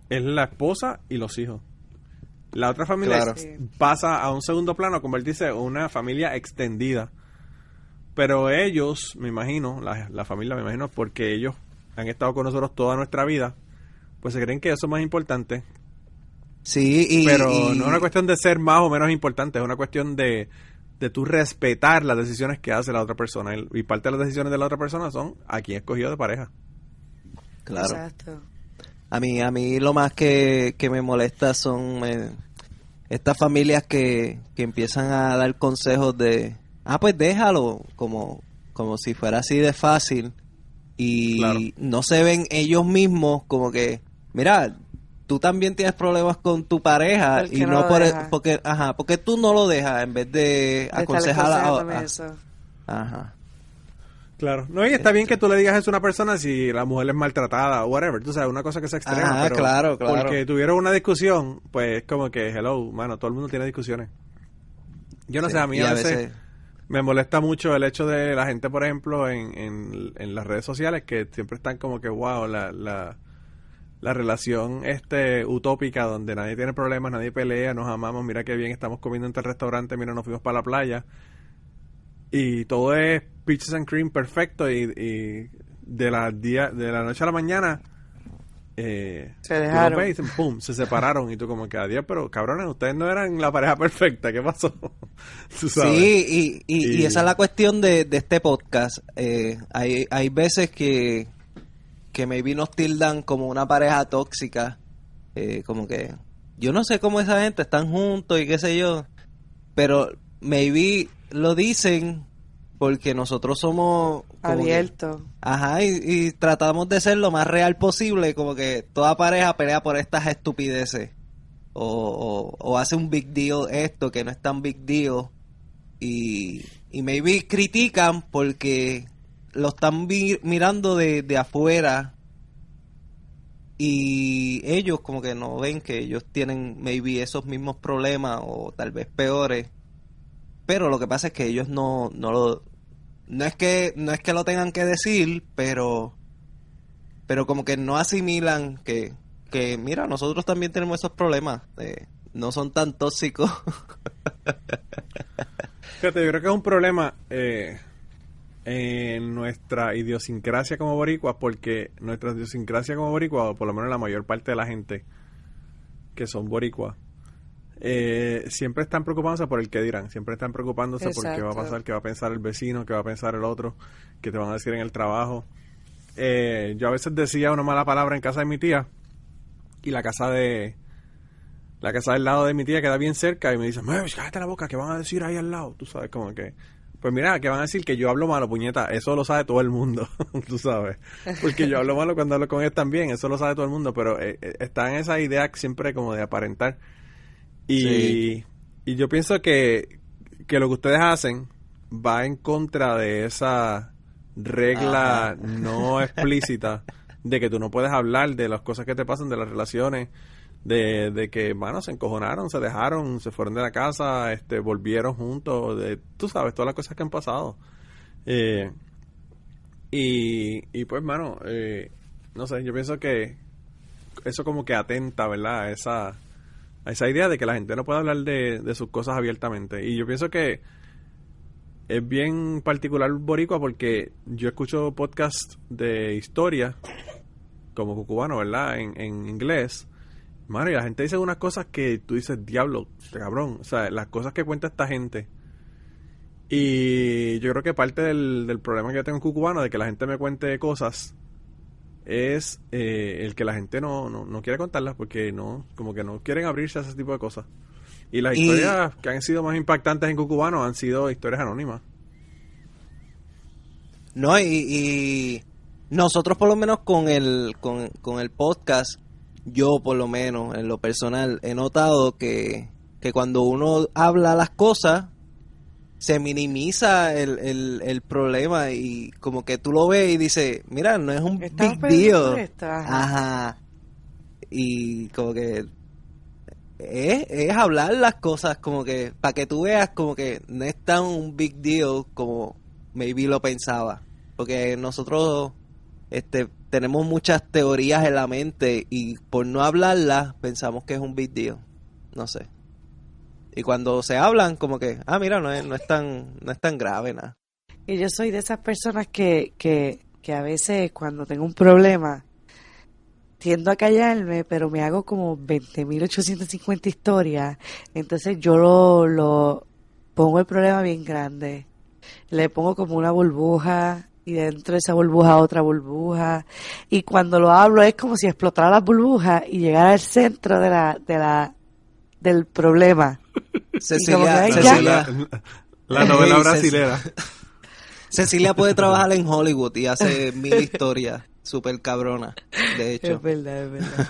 S3: es la esposa y los hijos. La otra familia
S4: Claro.
S3: es- pasa a un segundo plano a convertirse en una familia extendida. Pero ellos, me imagino, la, la familia, me imagino, porque ellos han estado con nosotros toda nuestra vida, pues se creen que eso es más importante
S4: Sí, y,
S3: Pero
S4: y-
S3: no es una cuestión de ser más o menos importante, es una cuestión de, de tú respetar las decisiones que hace la otra persona. Y y parte de las decisiones de la otra persona son a quién escogió de pareja.
S4: Claro.
S5: Exacto.
S4: A mí, a mí lo más que, que me molesta son eh, estas familias que, que empiezan a dar consejos de, ah, pues déjalo, como, como si fuera así de fácil. Y
S3: Claro.
S4: no se ven ellos mismos como que, mira, tú también tienes problemas con tu pareja
S5: ¿Por qué
S4: y
S5: no
S4: por e,
S5: dejas?
S4: porque, ajá, porque tú no lo dejas en vez de aconsejar a, ajá.
S3: Claro. No, y está bien que tú le digas eso a una persona si la mujer es maltratada o whatever. Tú sabes, una cosa que se extrema.
S4: Ajá,
S3: pero
S4: claro, claro.
S3: Porque tuvieron una discusión, pues como que, hello, mano, todo el mundo tiene discusiones. Yo no
S4: Sí,
S3: sé, a mí a veces, me molesta mucho el hecho de la gente, por ejemplo, en, en, en las redes sociales que siempre están como que, wow, la, la, la relación este utópica donde nadie tiene problemas, nadie pelea, nos amamos, mira qué bien estamos comiendo en tal restaurante, mira, nos fuimos para la playa. Y todo es peaches and cream perfecto y, y de, la día, de la noche a la mañana eh,
S5: Se dejaron.
S3: ves se separaron y tú como que adiós, pero cabrones, ustedes no eran la pareja perfecta, ¿qué pasó? Tú sabes.
S4: Sí, y, y, y
S3: Y-
S4: esa es la cuestión de, de este podcast. Eh, hay, hay veces que, que maybe nos tildan como una pareja tóxica. eh, como que yo no sé cómo esa gente están juntos y qué sé yo. Pero maybe lo dicen porque nosotros somos como que-
S5: Abierto.
S4: Ajá, y, y tratamos de ser lo más real posible, como que toda pareja pelea por estas estupideces. O, o, o hace un big deal esto que no es tan big deal. Y, y maybe critican porque lo están mirando de, de afuera. Y ellos como que no ven que ellos tienen maybe esos mismos problemas o tal vez peores. Pero lo que pasa es que ellos no, no lo, no es que no es que lo tengan que decir, pero pero como que no asimilan que que mira, nosotros también tenemos esos problemas, eh, no son tan tóxicos.
S3: Fíjate, yo creo que es un problema eh, en nuestra idiosincrasia como boricuas, porque nuestra idiosincrasia como boricuas, o por lo menos la mayor parte de la gente que son boricuas, eh, siempre están preocupándose por el que dirán, siempre están preocupándose por qué va a pasar, qué va a pensar el vecino, qué va a pensar el otro, qué te van a decir en el trabajo. Eh, yo a veces decía una mala palabra en casa de mi tía y la casa de la casa del lado de mi tía queda bien cerca y me "Mesh, cállate la boca, ¿qué van a decir ahí al lado? Tú sabes, como que, pues mira, ¿qué van a decir? Que yo hablo malo, puñeta, eso lo sabe todo el mundo, tú sabes, porque yo hablo malo cuando hablo con él también, eso lo sabe todo el mundo, pero eh, eh, está en esa idea siempre como de aparentar. Y,
S4: Sí.
S3: y yo pienso que, que lo que ustedes hacen va en contra de esa regla no explícita de que tú no puedes hablar de las cosas que te pasan, de las relaciones, de, de que, mano, se encojonaron, se dejaron, se fueron de la casa, este, volvieron juntos, de, tú sabes, todas las cosas que han pasado. Eh, y, y pues, mano, eh, no sé, yo pienso que eso como que atenta, ¿verdad? A esa, a esa idea de que la gente no puede hablar de, de sus cosas abiertamente. Y yo pienso que es bien particular boricua porque yo escucho podcasts de historia como cucubano, ¿verdad? En, en inglés. Mano, y la gente dice unas cosas que tú dices, diablo, cabrón. O sea, las cosas que cuenta esta gente. Y yo creo que parte del, del problema que yo tengo en cucubano, de que la gente me cuente cosas, es eh, el que la gente no, no, no quiere contarlas porque no, como que no quieren abrirse a ese tipo de cosas. Y las
S4: Y-
S3: historias que han sido más impactantes en cucubano han sido historias anónimas.
S4: No, y, y nosotros por lo menos con el, con, con el podcast, yo por lo menos en lo personal he notado que, que cuando uno habla las cosas, se minimiza el, el, el problema y como que tú lo ves y dices, mira, no es un big deal.
S5: Ajá.
S4: Y como que es, es hablar las cosas como que para que tú veas como que no es tan un big deal como maybe lo pensaba porque nosotros este tenemos muchas teorías en la mente y por no hablarlas pensamos que es un big deal no sé y cuando se hablan como que ah mira no es, no es tan no es tan grave nada
S5: Y yo soy de esas personas que, que, que a veces cuando tengo un problema, tiendo a callarme, pero me hago como 20.850 historias. Entonces yo lo, lo pongo el problema bien grande. Le pongo como una burbuja y dentro de esa burbuja otra burbuja. Y cuando lo hablo es como si explotara la burbuja y llegara al centro de la, de la, del problema.
S4: Cecilia,
S3: La novela brasilera.
S4: Cecilia puede trabajar en Hollywood y hace mil historias super cabrona, de hecho.
S5: Es verdad, es verdad.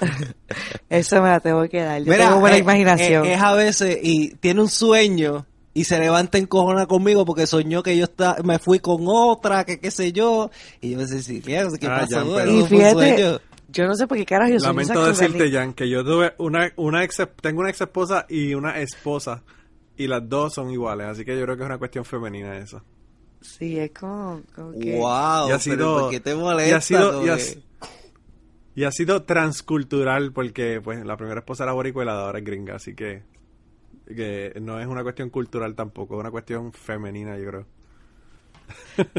S5: Eso me la tengo que dar. Yo
S4: Mira,
S5: tengo buena
S4: eh,
S5: imaginación.
S4: eh, Es, a veces y tiene un sueño y se levanta en cojona conmigo porque soñó que yo está, me fui con otra, que qué sé yo. Y yo me decía, ¿qué
S3: Ah,
S4: pasó?
S3: pero-
S4: Eso
S5: y fíjate, yo no sé por qué carajo yo soy
S3: Lamento decirte, Jan, que yo tuve una, una ex, tengo una ex esposa y una esposa. Y las dos son iguales, así que yo creo que es una cuestión femenina eso.
S5: Sí, es como, como que...
S4: Wow,
S3: y ha sido,
S4: ¿por qué te
S3: y
S4: molesta?
S3: ha sido, y ha,
S4: que-
S3: y ha sido transcultural porque pues la primera esposa era boricua y la de ahora es gringa, así que, que no es una cuestión cultural tampoco, es una cuestión femenina yo creo.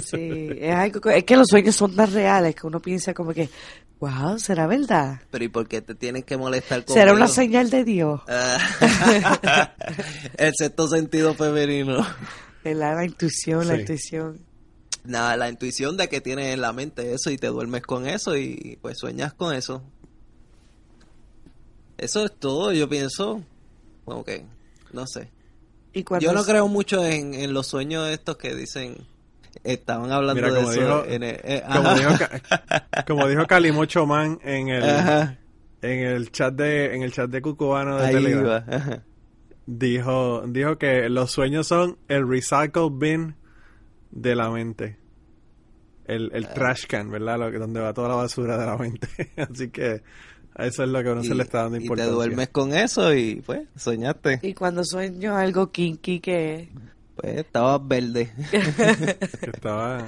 S5: Sí, es algo que, es que los sueños son tan reales que uno piensa como que, wow, ¿será verdad?
S4: Pero ¿y por qué te tienes que molestar conmigo?
S5: ¿Será una señal de Dios?
S4: Ah. El sexto sentido femenino.
S5: ¿Verdad? La intuición, la intuición.
S4: Nada, la intuición de que tienes en la mente eso y te duermes con eso y pues sueñas con eso. Eso es todo, yo pienso. Como que, no sé.
S5: Y
S4: Yo no creo mucho en, en los sueños estos que dicen. Estaban hablando
S3: Mira,
S4: de
S3: como
S4: eso.
S3: dijo-
S4: en el- eh,
S3: Como dijo, como dijo Calimocho Man en el,
S4: Ajá,
S3: en el chat de, en el chat de Cucubano de
S4: ahí
S3: Telegram.
S4: ajá.
S3: dijo, dijo que los sueños son el recycle bin de la mente. El, el trash can, ¿verdad? Lo que, donde va toda la basura de la mente. Así que eso es lo que uno se le está dando
S4: y te
S3: importancia.
S4: duermes con eso y pues soñaste.
S5: Y cuando sueño algo kinky que...
S4: Pues estabas verde.
S3: Estaba...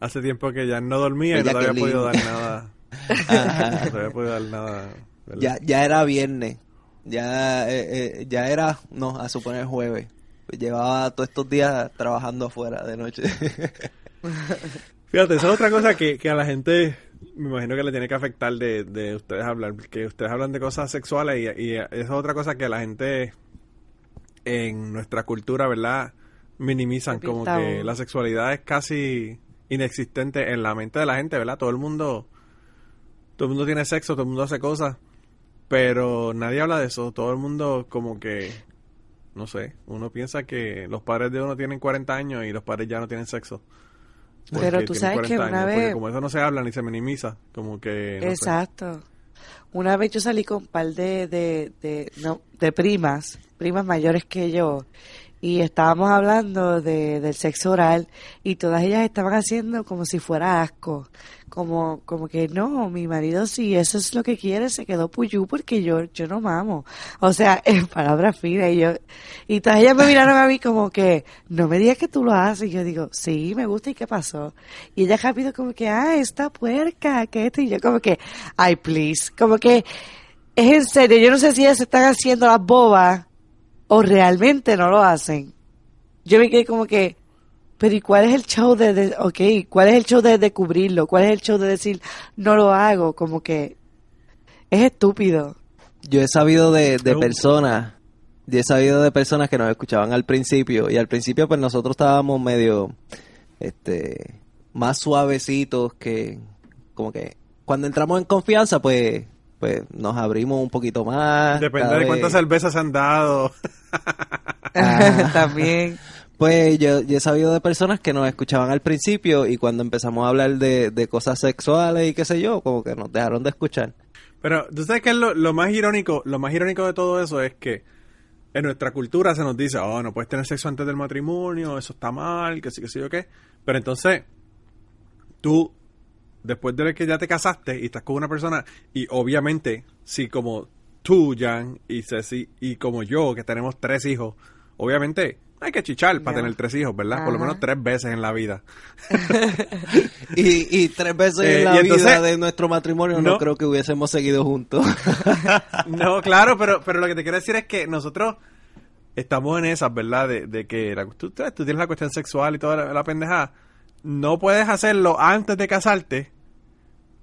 S3: Hace tiempo que ya no dormía y no te había podido dar nada.
S4: Ajá.
S3: No te había podido dar nada. ¿verdad?
S4: Ya, ya era viernes. Ya, eh, eh, ya era, no, a suponer jueves. Pues llevaba todos estos días trabajando afuera de noche.
S3: Fíjate, esa es otra cosa que, que a la gente me imagino que le tiene que afectar de, de ustedes hablar, porque ustedes hablan de cosas sexuales y, y esa es otra cosa que la gente en nuestra cultura, ¿verdad? Minimizan, como que la sexualidad es casi inexistente en la mente de la gente, ¿verdad? Todo el mundo, todo el mundo tiene sexo, todo el mundo hace cosas, pero nadie habla de eso, todo el mundo como que, no sé, uno piensa que los padres de uno tienen 40 años y los padres ya no tienen sexo.
S5: Pero tú sabes que
S3: 40
S5: una
S3: años,
S5: vez-
S3: como eso no se habla ni se minimiza, como que... no sé.
S5: Exacto. Una vez yo salí con un par de, de, de, no, de primas, primas mayores que yo, y estábamos hablando de, del sexo oral, y todas ellas estaban haciendo como si fuera asco, como, como que no, mi marido si eso es lo que quiere, se quedó puyú porque yo, yo no mamo. O sea, en palabras finas, y yo, y todas ellas me miraron a mí como que, no me digas que tú lo haces, y yo digo, sí, me gusta, ¿y qué pasó? Y ella rápido como que, ah, esta puerca, que esto, y yo como que, ay, please, como que, es en serio, yo no sé si ellas están haciendo las bobas o realmente no lo hacen. Yo me quedé como que, pero ¿y cuál es el show de, de ok, cuál es el show de, de cubrirlo? ¿Cuál es el show de decir, no lo hago? Como que, es estúpido.
S4: Yo he sabido de, de personas, yo he sabido de personas que nos escuchaban al principio, y al principio pues nosotros estábamos medio, este, más suavecitos que, como que, cuando entramos en confianza pues, pues nos abrimos un poquito más.
S3: Depende de cuántas cervezas se han dado.
S4: Ah.
S5: También.
S4: Pues yo, yo he sabido de personas que nos escuchaban al principio y cuando empezamos a hablar de, de cosas sexuales y qué sé yo, como que nos dejaron de escuchar.
S3: Pero tú sabes que lo, lo más irónico, lo más irónico de todo eso es que en nuestra cultura se nos dice, oh, no puedes tener sexo antes del matrimonio, eso está mal, que sí, que sí, o qué. Pero entonces, tú, después de que ya te casaste y estás con una persona, y obviamente, si como tú, Jan, y Ceci, y como yo, que tenemos tres hijos, obviamente hay que chichar para tener tres hijos, ¿verdad? Por lo menos tres veces en la vida.
S4: Y, y tres veces
S3: Eh,
S4: en la
S3: y entonces-
S4: vida de nuestro matrimonio no,
S3: No.
S4: creo que hubiésemos seguido juntos.
S3: No, claro, pero, pero lo que te quiero decir es que nosotros estamos en esas, ¿verdad? De, de que la, tú, tú tienes la cuestión sexual y toda la, la pendejada. No puedes hacerlo antes de casarte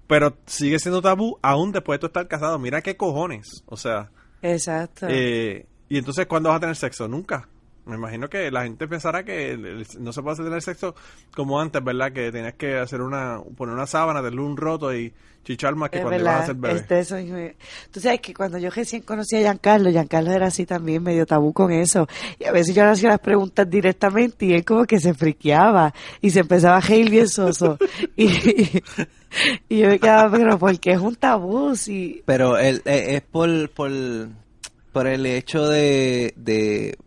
S3: pero sigue siendo tabú aún después de tú estar casado. Mira qué cojones. O sea,
S5: Exacto.
S3: eh, y entonces, ¿cuándo vas a tener sexo? Nunca. Me imagino que la gente pensará que el- el- no se puede tener sexo como antes, ¿verdad? Que tenías que hacer una, poner una sábana, darle un roto y chichar más que
S5: Es
S3: cuando ibas a
S5: verdad,
S3: ser bebé.
S5: este, eso. Tú sabes que cuando yo recién conocí a Giancarlo, Giancarlo era así también, medio tabú con eso. Y a veces yo le hacía las preguntas directamente y él como que se friqueaba y se empezaba a reír bien soso. y, y yo me quedaba, pero ¿por qué es un tabú? Si...
S4: Pero el, eh, es por, por, por el hecho de, de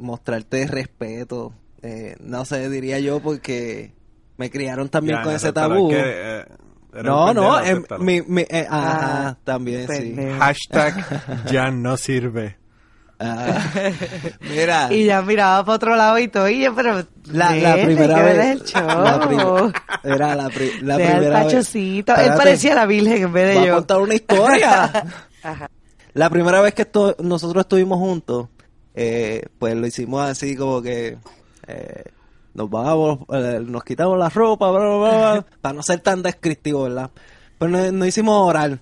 S4: mostrarte respeto. Eh, no sé, diría yo, porque me criaron también
S3: Ya,
S4: con ese tabú.
S3: que, eh,
S4: no, no,
S3: acéptalo.
S4: mi, mi, eh, ajá,
S5: Ah,
S4: también sí.
S3: Hashtag ya no sirve.
S4: Ah, mira,
S5: Y ya miraba para otro lado y todo, y yo, pero...
S4: la, primera vez.
S5: ves el show.
S4: La, prim- era la, pri- la
S5: Deja el
S4: primera vez.
S5: pachocito. Él parecía la virgen en vez de
S4: Voy a
S5: yo.
S4: contar una historia.
S5: Ajá.
S4: La primera vez que nosotros estuvimos juntos, eh, pues lo hicimos así como que eh, nos vamos, eh, nos quitamos la ropa, bla, bla, bla, para no ser tan descriptivo, ¿verdad? Pero no, no hicimos oral.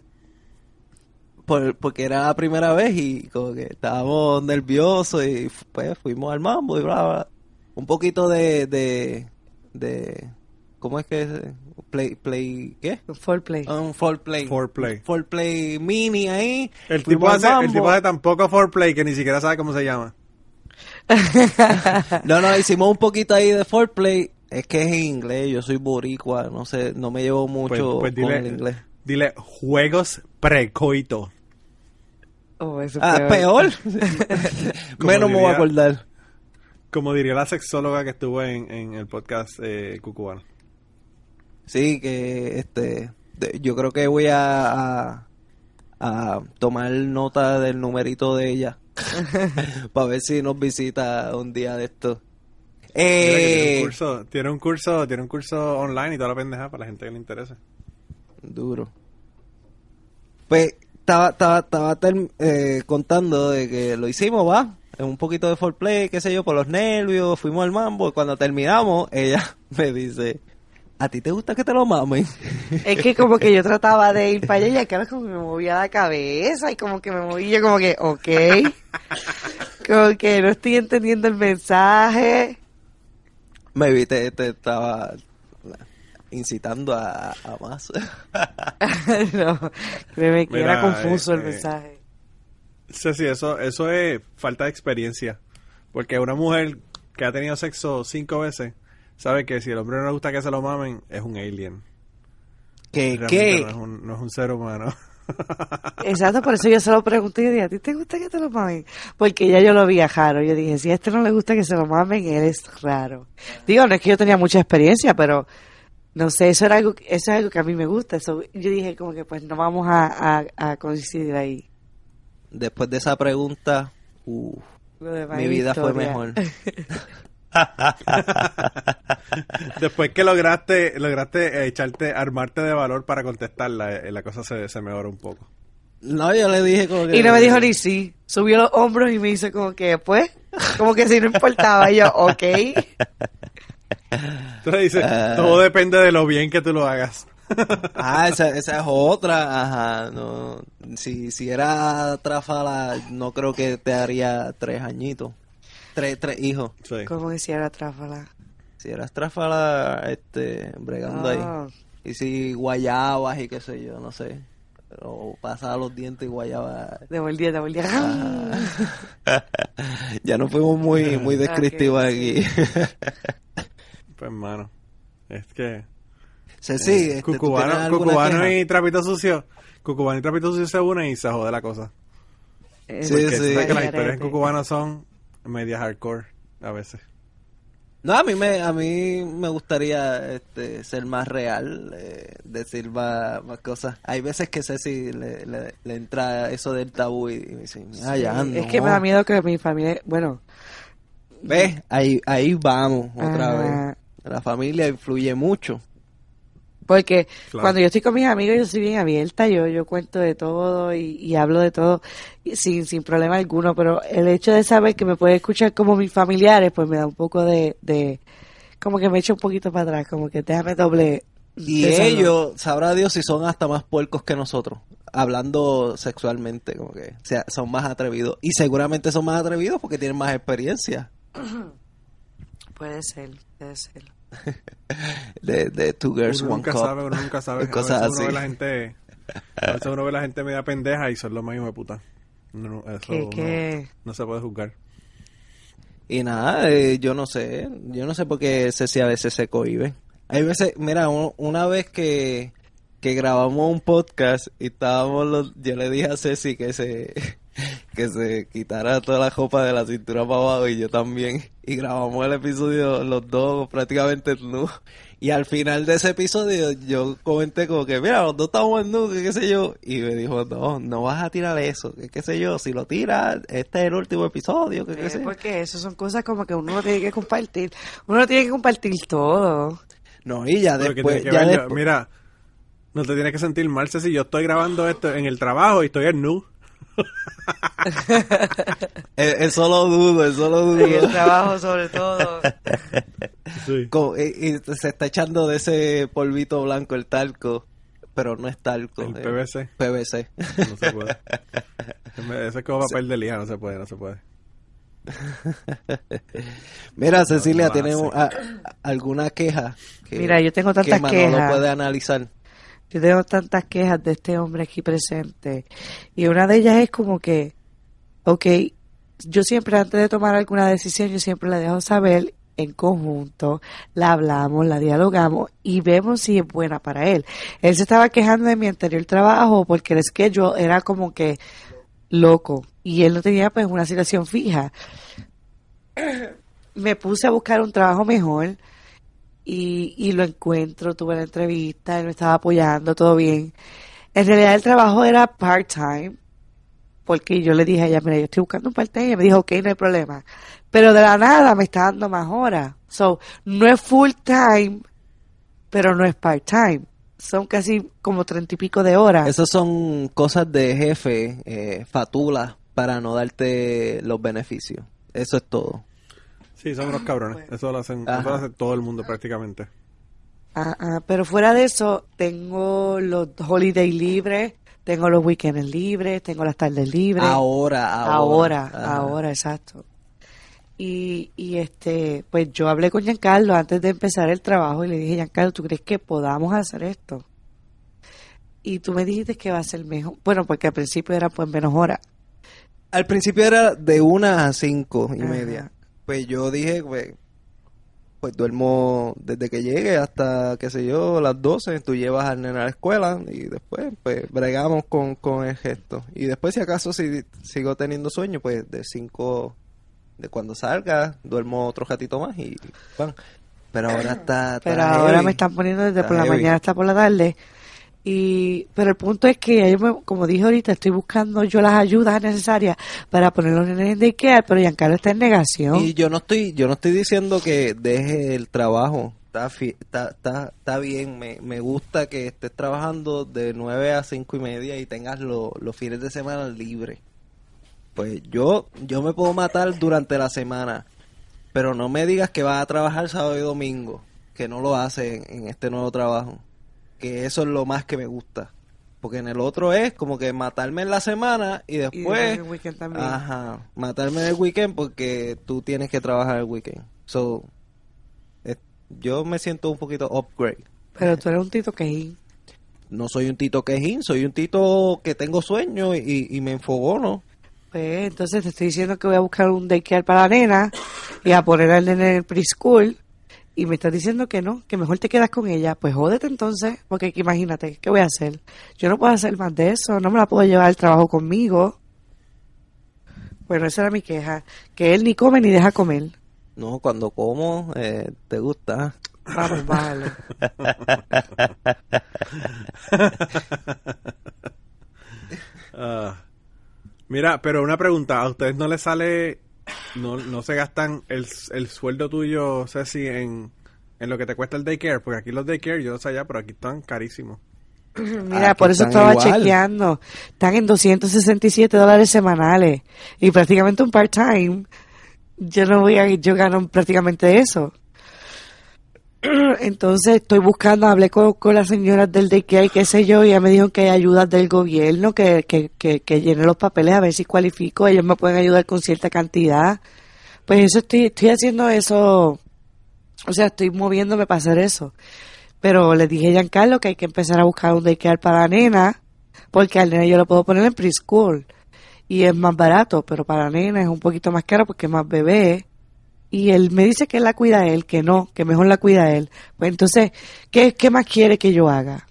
S4: Por- porque era la primera vez y como que estábamos nerviosos y pues fuimos al mambo y bla, bla. Un poquito de, de, de, ¿cómo es que es? Play, play, ¿qué?
S5: Un foreplay.
S4: Un foreplay.
S3: Foreplay.
S4: Un foreplay mini ahí.
S3: El tipo, hace, el tipo hace tan poco foreplay que ni siquiera sabe cómo se llama.
S4: No, no, hicimos un poquito ahí de foreplay. Es que es en inglés, yo soy boricua, no sé, no me llevo mucho
S3: Pues, pues
S4: con el inglés.
S3: dile juegos precoito.
S5: Oh, eso es
S4: Ah,
S5: peor.
S4: Menos me voy a acordar.
S3: Como diría la sexóloga que estuvo en, en el podcast eh, Cucubano.
S4: Sí, que este, de- yo creo que voy a, a, a tomar nota del numerito de ella. Para ver si nos visita un día de esto.
S3: Que tiene
S4: Eh,
S3: un curso, tiene un curso, tiene un curso online y toda la pendeja para la gente que le interese.
S4: Duro. Pues estaba, estaba, estaba eh, contando de que lo hicimos, va. En un poquito de foreplay, qué sé yo, por los nervios, fuimos al mambo. y Cuando terminamos, ella me dice, ¿a ti te gusta que te lo mamen?
S5: Es que como que yo trataba de ir para allá y acá como que me movía la cabeza y como que me movía como que, ok. Como que no estoy entendiendo el mensaje.
S4: me vi, te, te estaba incitando a, a más.
S5: no, créeme que
S3: Mira,
S5: era confuso
S3: eh,
S5: el
S3: eh,
S5: mensaje.
S3: Sí, sí, eso, eso es falta de experiencia. Porque una mujer que ha tenido sexo cinco veces sabe que si el hombre no le gusta que se lo mamen, es un alien.
S4: ¿Qué?
S3: Realmente
S4: ¿Qué?
S3: No es un, no es un ser humano.
S5: Exacto, por eso yo se lo pregunté y yo dije, ¿a ti te gusta que te lo mamen? Porque ya yo lo vi a raro. Yo dije, si a este no le gusta que se lo mamen, él es raro. Digo, no es que yo tenía mucha experiencia, pero no sé, eso era algo, eso es algo que a mí me gusta. Eso, yo dije como que pues no vamos a, a, a coincidir ahí.
S4: Después de esa pregunta,
S5: demás
S4: mi vida fue mejor.
S3: Después que lograste, lograste eh, echarte, armarte de valor para contestarla, eh, la cosa se, se mejora un poco.
S4: No, yo le dije como que...
S5: Y no me dijo ni sí. Subió los hombros y me hizo como que, pues, como que si no importaba. Y yo, ok.
S3: Entonces dice,
S4: Ah.
S3: todo depende de lo bien que tú lo hagas.
S4: Ah, esa, esa es otra, ajá, no, si, si era trafala, no creo que te haría tres añitos, tres, tres hijos,
S3: Sí.
S5: Como decía la tráfala.
S4: si eras trafala, este, bregando
S5: Ah.
S4: ahí, y si guayabas y qué sé yo, no sé, o pasaba los dientes y guayaba,
S5: Devolvía, devolvía.
S4: ya no fuimos muy, muy descriptivos aquí,
S3: Pues, mano, es que...
S4: Ceci,
S3: eh,
S4: este, ¿tú tienes
S3: cucubano cucubano y trapito sucio, cucubano y trapito sucio se unen y se jode la cosa.
S5: Eh,
S4: Sí, sí.
S3: que las
S5: Garete.
S3: historias en cucubano son media hardcore a veces.
S4: No, a mí me, a mí me gustaría este, ser más real, eh, decir más, más cosas. Hay veces que Ceci le, le, le entra eso del tabú y, y me dice, ah, ya,
S5: Es
S4: no".
S5: que me da miedo que mi familia, bueno,
S4: ¿Ves? Ahí, ahí vamos otra vez. La familia influye mucho.
S5: Porque
S3: Claro.
S5: cuando yo estoy con mis amigos yo soy bien abierta, yo yo cuento de todo y, y hablo de todo y sin sin problema alguno, pero el hecho de saber que me puede escuchar como mis familiares, pues me da un poco de, de como que me echa un poquito para atrás, como que déjame doble
S4: Y ellos, sabrá Dios si son hasta más puercos que nosotros, hablando sexualmente, como que o sea, son más atrevidos. Y seguramente son más atrevidos porque tienen más experiencia
S5: Puede ser, puede ser.
S4: de, de Two Girls,
S3: Uno
S4: One
S3: nunca
S4: Cup.
S3: sabe, uno nunca sabe. A
S4: Cosas
S3: veces uno
S4: así.
S3: ve la gente, a veces uno ve la gente media pendeja y son los más hijos de puta. No, no, eso
S5: Que,
S3: no-
S5: que...
S3: no se puede juzgar.
S4: Y nada, eh, yo no sé, yo no sé por qué Ceci a veces se cohibe. Hay veces, mira, un- una vez que, que grabamos un podcast y estábamos los, yo le dije a Ceci que se, que se quitara toda la ropa de la cintura para abajo y yo también. Y grabamos el episodio los dos prácticamente desnudos. Y al final de ese episodio yo comenté como que, mira, los dos estamos desnudos, que qué sé yo. Y me dijo, no, no vas a tirar eso, que qué sé yo. Si lo tiras, este es el último episodio, que qué
S5: Eh,
S4: sé yo.
S5: porque eso son cosas como que uno no tiene que compartir. Uno no tiene que compartir todo.
S4: No, y ya después, ya
S3: ver,
S4: después-
S3: mira, no te tienes que sentir mal si yo estoy grabando esto en el trabajo y estoy en nu.
S4: Eh, eso lo dudo, eso lo dudo.
S5: En el trabajo sobre todo.
S3: Sí.
S4: Y, y se está echando de ese polvito blanco el talco, pero no es talco.
S3: El
S4: eh,
S3: PVC.
S4: PVC.
S3: No se puede. Ese es como papel de lija, no se puede, no se puede.
S4: Mira, Cecilia,
S3: no lo
S4: ¿tienes
S3: hace.
S4: a- a- alguna queja? Que,
S5: Mira, yo tengo
S4: que
S5: tantas
S4: Manolo
S5: quejas.
S4: puede analizar.
S5: Yo tengo tantas quejas de este hombre aquí presente. Y una de ellas es como que, ok, yo siempre antes de tomar alguna decisión, yo siempre la dejo saber en conjunto, la hablamos, la dialogamos y vemos si es buena para él. Él se estaba quejando de mi anterior trabajo porque el schedule era como que loco y él no tenía pues una situación fija. Me puse a buscar un trabajo mejor y, y lo encuentro, tuve la entrevista, él me estaba apoyando, todo bien. En realidad el trabajo era part-time, porque yo le dije a ella, mira, yo estoy buscando un part-time, y me dijo, ok, no hay problema. Pero de la nada me está dando más horas. So, no es full-time, pero no es part-time. Son casi como treinta y pico de horas.
S4: Esas son cosas de jefe, eh, fatula, para no darte los beneficios. Eso es todo.
S3: Sí, son unos cabrones. Eso lo hacen, eso lo
S4: Ajá.
S3: hace todo el mundo prácticamente.
S5: Ah, ah, pero fuera de eso, tengo los holidays libres, tengo los weekends libres, tengo las tardes libres.
S4: Ahora,
S5: Ahora,
S4: ahora.
S5: ahora,
S4: Ajá.
S5: exacto. Y, y este, pues yo hablé con Giancarlo antes de empezar el trabajo y le dije, Giancarlo, ¿tú crees que podamos hacer esto? Y tú me dijiste que va a ser mejor. Bueno, porque al principio era pues menos horas.
S4: Al principio era de una a cinco y
S5: Ajá.
S4: media. Pues yo dije, pues, pues duermo desde que llegue hasta, qué sé yo, las 12. Tú llevas al nene a la escuela y después, pues, bregamos con, con el gesto. Y después, si acaso, si sigo teniendo sueño, pues, de 5, de cuando salga, duermo otro ratito más y van. Pero ahora está, está
S5: Pero ahora
S4: heavy.
S5: me están poniendo desde
S4: Está
S5: por la
S4: heavy.
S5: mañana hasta por la tarde. Y, pero el punto es que como dije ahorita, estoy buscando yo las ayudas necesarias para poner los nenes en daycare, pero Giancarlo está en negación.
S4: Y yo no estoy, yo no estoy diciendo que deje el trabajo. Está, está, está, está bien, me, me gusta que estés trabajando de 9 a cinco y media y tengas lo- los fines de semana libres. Pues yo, yo me puedo matar durante la semana, pero no me digas que vas a trabajar sábado y domingo, que no lo hace en este nuevo trabajo. Que eso es lo más que me gusta. Porque en el otro es como que matarme en la semana y después...
S5: en el weekend también.
S4: Ajá, matarme en el weekend porque tú tienes que trabajar el weekend. So, yo me siento un poquito upgrade.
S5: Pero tú eres un tito que
S4: No soy un tito quejín, soy un tito que tengo sueño y, y me enfogono.
S5: Pues entonces te estoy diciendo que voy a buscar un daycare para la nena y a poner al nene en el preschool y me estás diciendo que no, que mejor te quedas con ella. Pues jódete entonces, porque imagínate, ¿qué voy a hacer? Yo no puedo hacer más de eso, no me la puedo llevar al trabajo conmigo. Bueno, esa era mi queja, que él ni come ni deja comer.
S4: No, cuando como, eh, te gusta.
S5: Vamos, bájalo.
S3: Ah. mira, pero una pregunta, ¿a ustedes no les sale, no, no se gastan el, el sueldo tuyo, Ceci, en, en lo que te cuesta el daycare? Porque aquí los daycare, yo no sé allá, pero aquí están carísimos.
S5: Mira,
S4: Aquí
S5: por eso
S4: están
S5: estaba
S4: igual.
S5: chequeando. Están en 267 dólares semanales y prácticamente un part-time. Yo no voy a, yo gano prácticamente eso. Entonces estoy buscando, hablé con, con las señoras del y qué sé yo, y ella me dijo que hay ayudas del gobierno, que, que, que, que llene los papeles a ver si cualifico, ellos me pueden ayudar con cierta cantidad. Pues eso estoy, estoy haciendo eso, o sea, estoy moviéndome para hacer eso. Pero le dije a Giancarlo que hay que empezar a buscar un daycare para la nena, porque al nena yo lo puedo poner en preschool y es más barato, pero para la nena es un poquito más caro porque es más bebé. Y él me dice que la cuida él, que no, que mejor la cuida él. Pues entonces, ¿qué, qué más quiere que yo haga?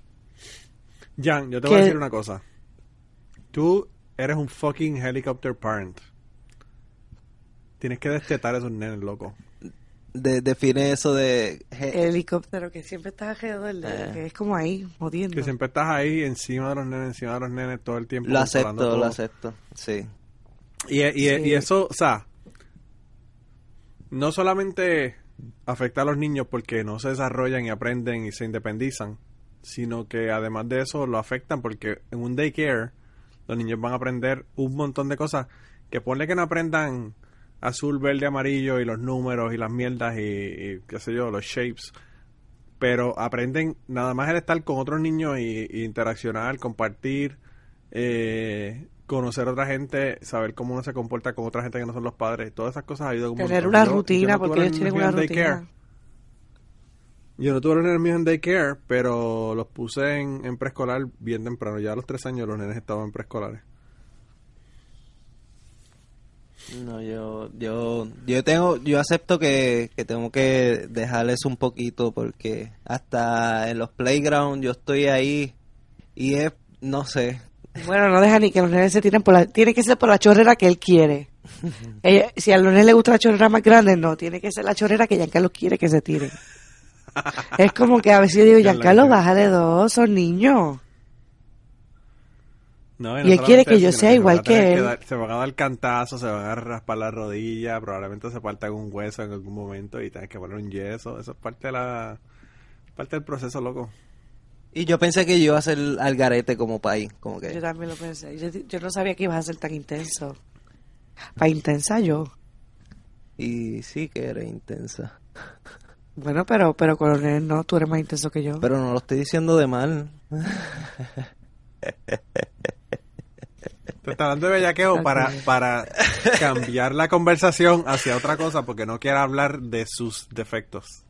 S3: Jan, yo te voy a
S5: Que-
S3: decir una cosa. Tú eres un fucking helicopter parent. Tienes que destetar a esos nenes, loco.
S4: De- define eso de...
S5: helicóptero que siempre está alrededor de él,
S4: Eh.
S5: que es como ahí, jodiendo.
S3: Que siempre estás ahí encima de los nenes, encima de los nenes todo el tiempo.
S4: lo acepto,
S3: todo.
S4: lo acepto. Sí.
S3: Y, y,
S5: Sí.
S3: y eso, o sea, no solamente afecta a los niños porque no se desarrollan y aprenden y se independizan, sino que además de eso lo afectan porque en un daycare los niños van a aprender un montón de cosas que ponle que no aprendan azul, verde, amarillo y los números y las mierdas y, y qué sé yo, los shapes. Pero aprenden nada más el estar con otros niños y, y interaccionar, compartir, eh, conocer a otra gente, saber cómo uno se comporta con otra gente que no son los padres. Todas esas cosas ayudan un
S5: Tener una
S3: Yo-
S5: rutina,
S3: yo no tuve
S5: porque
S3: los
S5: ellos tienen una
S3: en daycare.
S5: rutina.
S3: Yo no tuve los nenes míos en daycare, pero los puse en, en preescolar bien temprano. Ya a los tres años los nenes estaban en preescolares.
S4: No, yo, yo, yo tengo, yo acepto que, que tengo que dejarles un poquito porque hasta en los playgrounds yo estoy ahí y es, no sé,
S5: Bueno, no deja ni que los nenes se tiren por la... Tiene que ser por la chorrera que él quiere. Ella- si a los nenes les gusta la chorrera más grande, no. Tiene que ser la chorrera que Giancarlo quiere que se tiren. es como que a veces yo digo, Giancarlo, bájale dos, son niños.
S3: No,
S5: Y
S3: no
S5: él quiere que yo sea igual que él.
S3: dar- se van a dar cantazos, se van a raspar la rodilla, probablemente se parta algún hueso en algún momento y tienes que poner un yeso. Eso es parte de la parte del proceso, loco.
S4: Y yo pensé que yo iba a ser al garete como país, como
S5: Yo
S4: que,
S5: también lo pensé. Yo, yo no sabía que ibas a ser tan intenso. Para intensa yo.
S4: y sí que era intensa,
S5: Bueno, pero, pero nenes no, tú eres más intenso que yo.
S4: pero no lo estoy diciendo de mal,
S3: Te está dando de bellaqueo para, para cambiar la conversación hacia otra cosa porque no quiere hablar de sus defectos.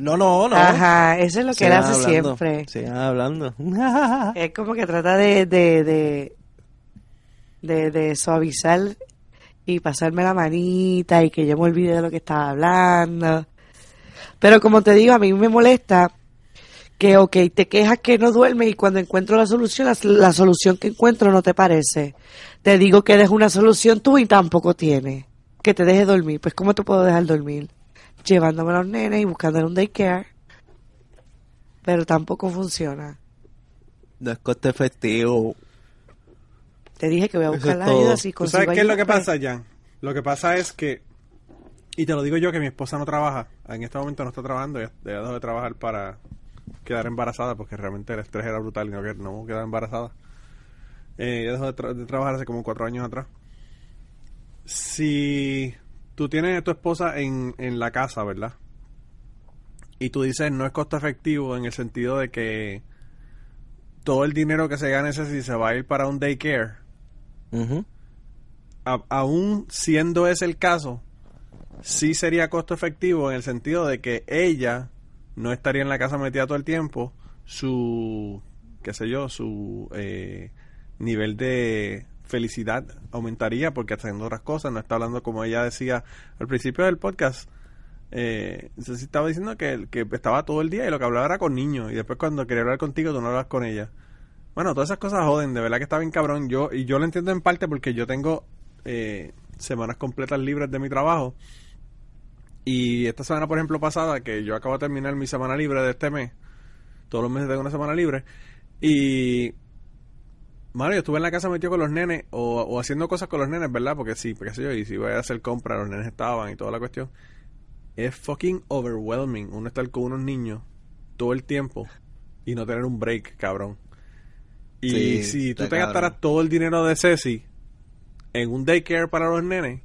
S4: No, no, no,
S5: Ajá, eso es lo que él hace
S4: hablando,
S5: siempre.
S4: sigan hablando,
S5: Es como que trata de, de, de, de, de suavizar y pasarme la manita y que yo me olvide de lo que estaba hablando. Pero como te digo, a mí me molesta que, ok, te quejas que no duermes y cuando encuentro la solución, la, la solución que encuentro no te parece. Te digo que dejes una solución tú y tampoco tienes. Que te deje dormir. Pues ¿cómo te puedo dejar dormir? Llevándome a los nenes y buscando un daycare. Pero tampoco funciona.
S4: no es coste efectivo,
S5: Te dije que voy a buscar
S4: es
S5: la
S4: todo.
S5: ayuda si
S3: ¿Tú
S5: consigo
S3: sabes qué es lo que
S5: pues.
S3: pasa, Jan? Lo que pasa es que, y te lo digo yo que mi esposa no trabaja, en este momento no está trabajando, ella, dejó de trabajar para quedar embarazada porque realmente el estrés era brutal y no, que- no quedar embarazada. Eh, ella dejó de, tra- de trabajar hace como cuatro años atrás. Si tú tienes a tu esposa en, en la casa, ¿verdad? Y tú dices no es costo efectivo en el sentido de que todo el dinero que se gane ese si se va a ir para un daycare a- aún siendo ese el caso, sí sería costo efectivo en el sentido de que ella no estaría en la casa metida todo el tiempo, su, qué sé yo, su eh, nivel de felicidad aumentaría porque está haciendo otras cosas, no está hablando como ella decía al principio del podcast. Eh, si estaba diciendo que, que estaba todo el día y lo que hablaba era con niños y después cuando quería hablar contigo tú no hablas con ella. Bueno, todas esas cosas joden, de verdad que está bien cabrón. Yo, y yo lo entiendo en parte porque yo tengo eh, semanas completas libres de mi trabajo. Y esta semana, por ejemplo, pasada, que yo acabo de terminar mi semana libre de este mes. Todos los meses tengo una semana libre. Y. Mano, yo estuve en la casa metido con los nenes o, o haciendo cosas con los nenes, ¿verdad? Porque sí, porque sé yo, y si voy a hacer compras, los nenes estaban y toda la cuestión. Es fucking overwhelming uno estar con unos niños todo el tiempo y no tener un break, cabrón. Y
S4: Sí,
S3: si tú te
S4: cabrón.
S3: gastaras todo el dinero de Ceci en un daycare para los nenes,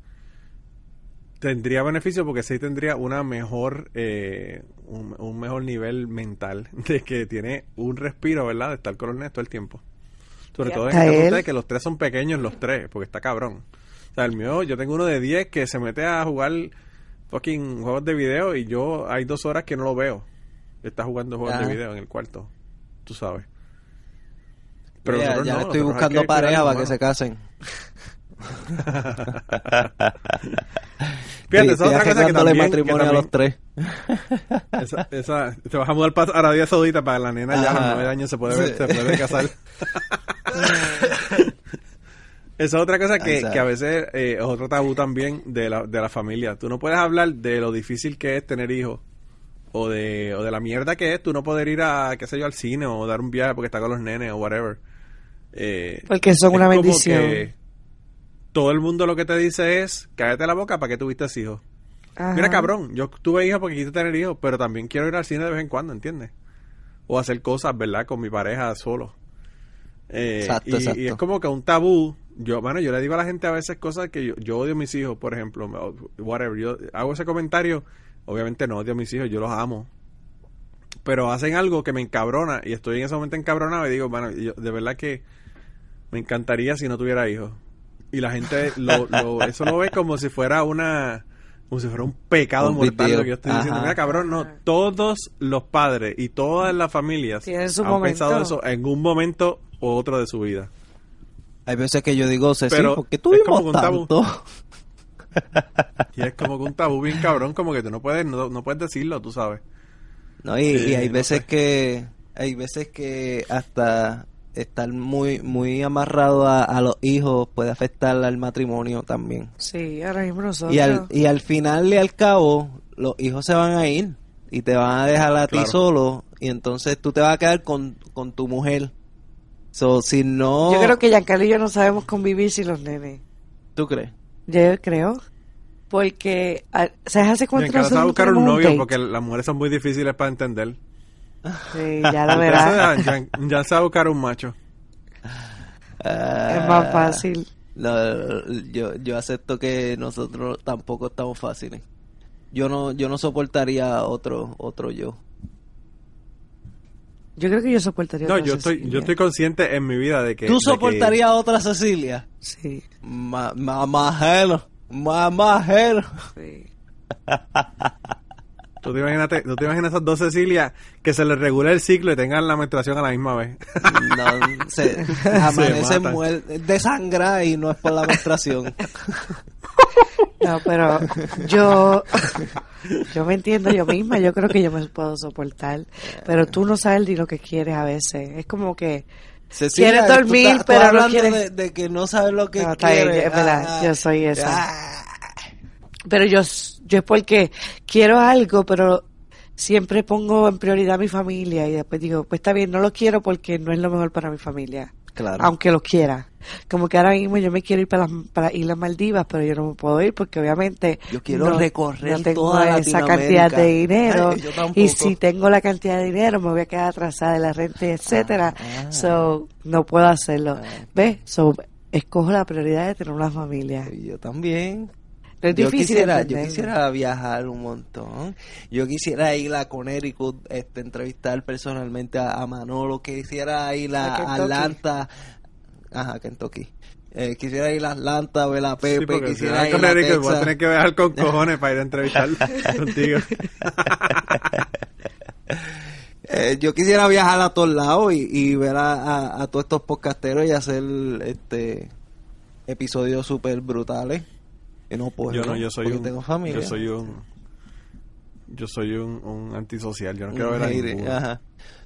S3: tendría beneficio porque sí tendría una mejor eh, un, un mejor nivel mental de que tiene un respiro, ¿verdad? De estar con los nenes todo el tiempo. Sobre todo en
S5: hasta
S3: el caso de que los tres son pequeños, los tres, porque está cabrón. O sea, el mío, yo tengo uno de 10 que se mete a jugar fucking juegos de video y yo hay dos horas que no lo veo. Está jugando juegos
S4: Ajá.
S3: de video en el cuarto. Tú sabes.
S4: ya
S3: nosotros
S4: ya
S3: no,
S4: estoy buscando pareja para que se casen.
S3: Fíjate, esa otra cosa que también, que
S4: matrimonio a los
S3: también-
S4: tres.
S3: esa, esa- te vas a mudar para Arabia Saudita para la nena ya a los nueve años se puede, ver-
S4: Sí.
S3: se puede casar. Esa es otra cosa que, que a veces eh, es otro tabú también de la, de la familia. Tú no puedes hablar de lo difícil que es tener hijos o de, o de la mierda que es tú no poder ir a, qué sé yo, al cine o dar un viaje porque está con los nenes o whatever. Eh,
S5: Porque son
S3: es
S5: una
S3: como
S5: bendición.
S3: que todo el mundo lo que te dice es, cállate la boca para que tuviste hijos.
S5: Ajá.
S3: Mira, cabrón, yo tuve hijos porque quise tener hijos, pero también quiero ir al cine de vez en cuando, ¿entiendes? O hacer cosas, ¿verdad? Con mi pareja solo. Eh,
S4: Exacto,
S3: y,
S4: exacto.
S3: y es como que un tabú. Yo, bueno, yo le digo a la gente a veces cosas que yo, yo odio a mis hijos, por ejemplo, whatever. Yo hago ese comentario, obviamente no odio a mis hijos, yo los amo. Pero hacen algo que me encabrona y estoy en ese momento encabronado y digo, bueno, yo- de verdad que me encantaría si no tuviera hijos. Y la gente lo, lo- eso lo ve como si fuera una como si fuera un pecado
S4: Un
S3: mortal lo que yo estoy diciendo. Mira, cabrón, no, todos los padres y todas las familias
S5: su
S3: han
S5: momento.
S3: pensado eso en un momento u otro de su vida.
S4: Hay veces que yo digo, Ceci,
S3: Pero
S4: ¿por qué
S3: es como
S4: tuvimos
S3: un tabú.
S4: tanto?
S3: Y es como que un tabú bien cabrón, como que tú no puedes, no, no puedes decirlo, tú sabes.
S4: No, y, y hay
S3: no
S4: veces
S3: sé.
S4: que hay veces que hasta estar muy muy amarrado a, a los hijos puede afectar al matrimonio también.
S5: Sí, ahora mismo nosotros.
S4: Y al, y al final y al cabo, los hijos se van a ir y te van a dejar a ti solo y entonces tú te vas a quedar con, con tu mujer. So, si no...
S5: Yo creo que Giancarlo y yo no sabemos convivir sin los nenes.
S4: ¿Tú crees?
S5: Yo creo. Porque, ah, ¿sabes hace cuánto nosotros
S3: buscar un novio porque las mujeres son muy difíciles para entender.
S5: Sí, ya lo verás.
S3: Ya, ya se va a buscar un macho.
S5: es más fácil.
S4: No, yo, yo acepto que nosotros tampoco estamos fáciles. Yo no, yo no soportaría otro, otro yo.
S5: Yo creo que yo soportaría
S3: No,
S5: otra
S3: yo estoy,
S5: Cecilia.
S3: yo estoy consciente en mi vida de que...
S4: ¿Tú
S3: que-
S4: soportarías a otra Cecilia?
S5: Sí,
S4: Ma, ma, ma,
S5: sí.
S3: ¿Tú te, imagínate, tú te imaginas esas dos Cecilia que se les regula el ciclo y tengan la menstruación a la misma vez.
S4: No, se, amanece
S3: matan.
S4: muer- desangra y no es por la menstruación.
S5: No, pero yo, yo me entiendo yo misma, yo creo que yo me puedo soportar, pero tú no sabes ni lo que quieres a veces. Es como que
S4: Cecilia,
S5: Quieres dormir,
S4: tú
S5: pero no quieres-
S4: de, de que no sabes lo que
S5: No,
S4: quieres.
S5: es verdad,
S4: Ah,
S5: yo soy esa.
S4: ah.
S5: Pero yo, yo es porque quiero algo, pero siempre pongo en prioridad a mi familia y después digo, pues está bien, no lo quiero porque no es lo mejor para mi familia,
S4: Claro.
S5: aunque lo quiera. Como que ahora mismo yo me quiero ir para las para Islas Maldivas, pero yo no me puedo ir porque obviamente
S4: Yo quiero
S5: no-
S4: recorrer
S5: no tengo
S4: toda
S5: esa cantidad de dinero
S4: Ay,
S5: y si tengo la cantidad de dinero me voy a quedar atrasada de la renta, etcétera.
S4: ah.
S5: So no puedo hacerlo.
S4: Ah.
S5: ¿Ves? So escojo la prioridad de tener una familia.
S4: Yo también.
S5: Es
S4: yo
S5: difícil
S4: quisiera, yo quisiera viajar un montón. Yo quisiera ir a Connecticut, este, entrevistar personalmente a, a Manolo. Quisiera ir
S5: A.
S4: Atlanta. Ajá, Kentucky. Eh, quisiera ir a Atlanta, ver a Pepe. quisiera ir a
S3: Enrique, voy a tener que viajar con cojones para ir a entrevistar contigo.
S4: Eh, yo quisiera viajar a todos lados y, y ver a, a- a todos estos podcasteros y hacer este episodios súper brutales. Y no puedo.
S3: yo no, yo soy
S4: porque
S3: un...
S4: tengo familia.
S3: Yo soy un... Yo soy un, un antisocial, yo no quiero ver a ninguno.
S4: ajá.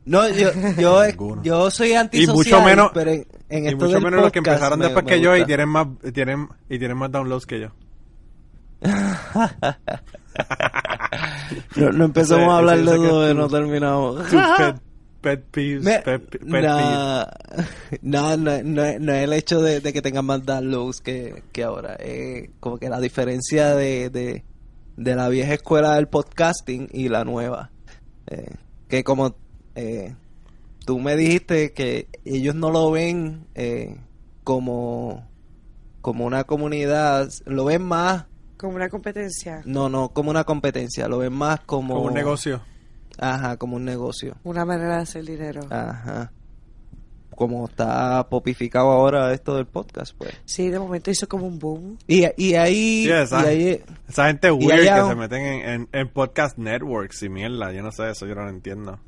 S4: No, yo, yo, yo soy
S3: Y
S4: antisocial,
S3: mucho menos,
S4: pero en, en
S3: y
S4: esto
S3: mucho
S4: del
S3: menos los que empezaron
S4: me-
S3: después
S4: me
S3: que yo y tienen más tienen y tienen más downloads que yo.
S4: No, no empezamos
S3: Ese-
S4: a hablar de
S3: es
S4: y no terminamos.
S3: Pet, peeves,
S4: Me-
S3: pet, pet
S4: no, no, no, no, no es el hecho de, de que tengan más downloads que, que ahora. Eh, como que la diferencia de, de, de la vieja escuela del podcasting y la nueva. Eh, que como eh, tú me dijiste que ellos no lo ven eh, como, como una comunidad, lo ven más
S5: Como una competencia,
S4: No, no como una competencia, lo ven más como...
S3: Como un negocio.
S4: Ajá, como un negocio.
S5: una manera de hacer dinero.
S4: Ajá. Como está popificado ahora esto del podcast, pues.
S5: Sí, de momento hizo como un boom.
S4: Y, y ahí...
S3: Sí, esa,
S4: y ahí
S3: esa gente weird
S4: allá-
S3: que se meten en, en, en podcast networks y mierda. Yo no sé, eso yo no lo entiendo.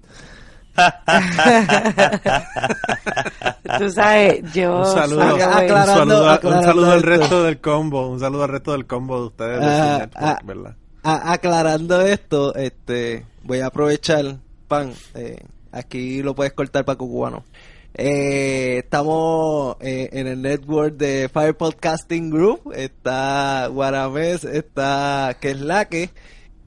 S5: Tú sabes, yo
S3: Un saludo, un saludo, a- un
S4: aclarando
S3: saludo al
S4: esto.
S3: resto del combo. Un saludo al resto del combo de ustedes de
S4: Ah,
S3: su network,
S4: ah.
S3: ¿verdad?
S4: A- aclarando esto, este, voy a aprovechar, pan, eh, aquí lo puedes cortar para cubano. Eh, estamos eh, en el network de Fire Podcasting Group, está Guaramés, está Queslaque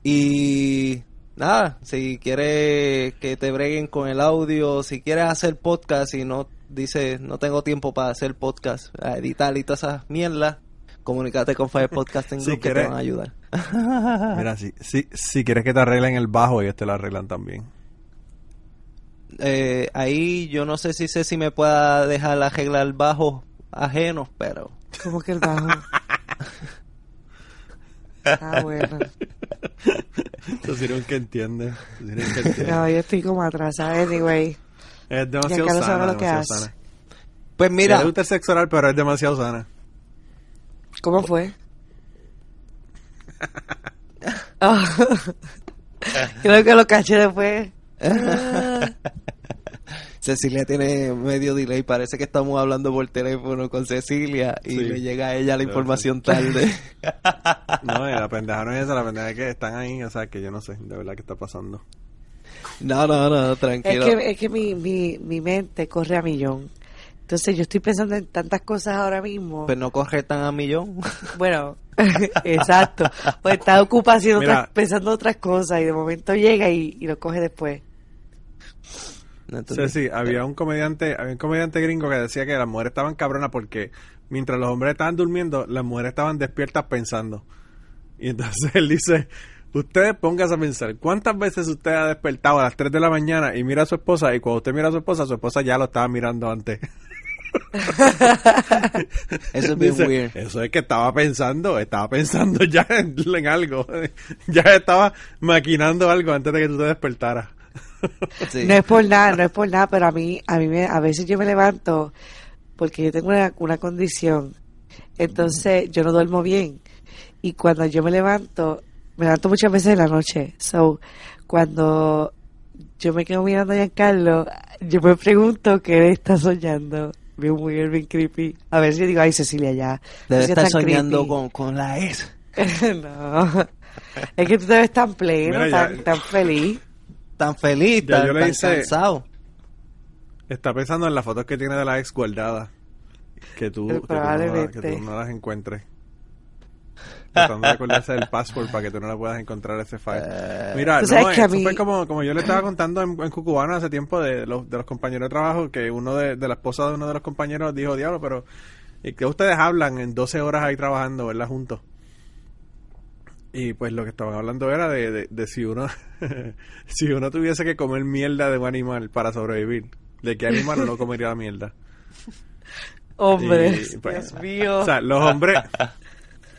S4: y nada, si quieres que te breguen con el audio, si quieres hacer podcast y no dices no tengo tiempo para hacer podcast, a editar y todas esas mierdas, comunícate con Fire Podcasting
S3: Si
S4: Group que te van a ayudar.
S3: Mira, si, si, si quieres que te arreglen el bajo, ellos te lo arreglan también.
S4: eh, ahí yo no sé si sé si me pueda dejar arreglar bajos ajenos, pero
S5: Como que el bajo. Ah, bueno.
S3: Eso sirve que entiende. eso sirve que entiende.
S5: No, yo estoy como atrasada. Anyway,
S3: Es demasiado sana, demasiado sana.
S4: pues
S3: Mira, le gusta el sexo oral, pero es demasiado sana.
S5: ¿Cómo fue? Ah. Creo que lo caché después.
S4: Cecilia tiene medio delay, parece que estamos hablando por teléfono con Cecilia y
S3: Sí.
S4: le llega a ella la información tarde.
S3: No, y la pendeja no es esa, la pendeja es que están ahí, o sea, que yo no sé de verdad qué está pasando.
S4: no, no, no,
S5: Es
S4: tranquilo.
S5: que, es que mi, mi, mi mente corre a millón. Entonces yo estoy pensando en tantas cosas ahora mismo.
S4: Pues no corre tan a millón.
S5: Bueno, exacto. Pues está ocupada otras- pensando otras cosas y de momento llega y, y lo coge después.
S4: No
S3: Sí, sí, había un comediante, había un comediante gringo que decía que las mujeres estaban cabronas porque mientras los hombres estaban durmiendo, las mujeres estaban despiertas pensando. Y entonces él dice, ustedes pónganse a pensar, ¿cuántas veces usted ha despertado a las 3 de la mañana y mira a su esposa y cuando usted mira a su esposa, su esposa ya lo estaba mirando antes?
S4: Eso es bien
S3: Dice,
S4: weird.
S3: Eso es que estaba pensando, estaba pensando ya en, en algo, ya estaba maquinando algo antes de que tú te despertaras.
S4: Sí.
S5: No es por nada, no es por nada, pero a mí, a mí me, a veces yo me levanto porque yo tengo una, una condición. Entonces yo no duermo bien. Y cuando yo me levanto, me levanto muchas veces en la noche. So, cuando yo me quedo mirando a Giancarlo, yo me pregunto qué él está soñando. Bien weird, bien creepy. A ver si digo, ay Cecilia, ya.
S4: Debe
S5: no
S4: estar soñando
S5: creepy".
S4: con, con la ex.
S5: no. Es que tú te ves tan pleno,
S3: Mira, ya-
S5: tan, tan feliz.
S4: Tan feliz,
S3: Ya
S4: tan,
S3: yo le
S4: tan
S3: hice-
S4: cansado.
S3: Está pensando en las fotos que tiene de la ex guardadas. Que tú, que tú, no, que tú no las encuentres. Tratando de acordarse del password para que tú no la puedas encontrar ese file. Mira,
S5: Tú sabes
S3: no, esto
S5: mí-
S3: fue como, como yo le estaba contando en, en Cucubano hace tiempo de los, de los compañeros de trabajo, que uno de, de la esposa de uno de los compañeros dijo, diablo, pero ¿y que ustedes hablan en 12 horas ahí trabajando, verdad, juntos? Y pues lo que estaban hablando era de, de, de si uno si uno tuviese que comer mierda de un animal para sobrevivir, ¿de qué animal no comería la mierda?
S5: Hombre,
S3: Y, pues,
S5: Dios mío.
S3: O sea, los hombres.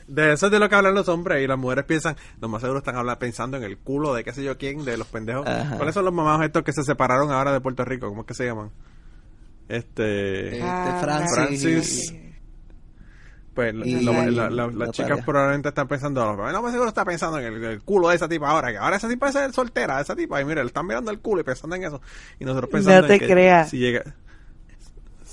S3: De eso es de lo que hablan los hombres y las mujeres piensan, lo más seguro están hablando, pensando en el culo de qué sé yo quién, de los pendejos.
S4: Ajá.
S3: ¿Cuáles son los mamados estos que se separaron ahora de Puerto Rico? ¿Cómo es que se llaman? Este.
S4: Este,
S5: Ah,
S4: Francis.
S3: Francis. Pues
S4: Y
S3: lo- la- la- las chicas probablemente están pensando, no más seguro está pensando en el, el culo de esa tipa ahora, que ahora esa tipa es soltera, esa tipa, y mira, le están mirando el culo y pensando en eso. Y nosotros pensando
S5: No te
S3: en que
S5: creas.
S3: si llega,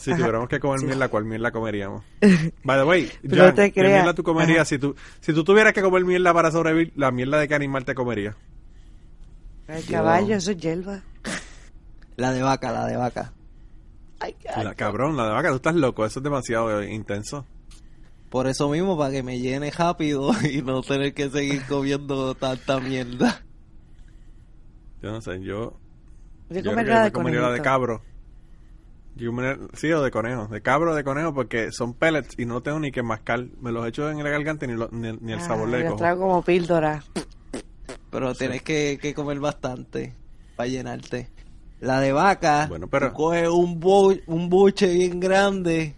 S3: si
S5: Ajá.
S3: tuviéramos que comer mierda, ¿cuál mierda comeríamos? By the way,
S5: No
S3: Jan,
S5: te
S3: ¿qué
S5: creas.
S3: mierda tú comerías?
S5: Ajá.
S3: Si tú, si tú tuvieras que comer mierda para sobrevivir, ¿la mierda de qué animal te comerías?
S5: El caballo, eso es hierba.
S4: La de vaca, la de vaca.
S5: Ay,
S3: La, cabrón, la de vaca, tú estás loco, eso es demasiado intenso.
S4: Por eso mismo, para que me llene rápido y no tener que seguir comiendo tanta mierda.
S3: Yo no sé, yo...
S5: Yo comería la de
S3: comería la de cabro. Sí, o de conejo. De cabro o de conejo porque son pellets y no tengo ni que mascar. Me los echo en la garganta ni, lo- ni, ni el
S5: Ah,
S3: sabor le
S5: los
S3: cojo.
S5: trago como píldora.
S4: Pero tienes que, que comer bastante para llenarte. La de vaca,
S3: Bueno, pero-
S4: tú coges un, bu- un buche bien grande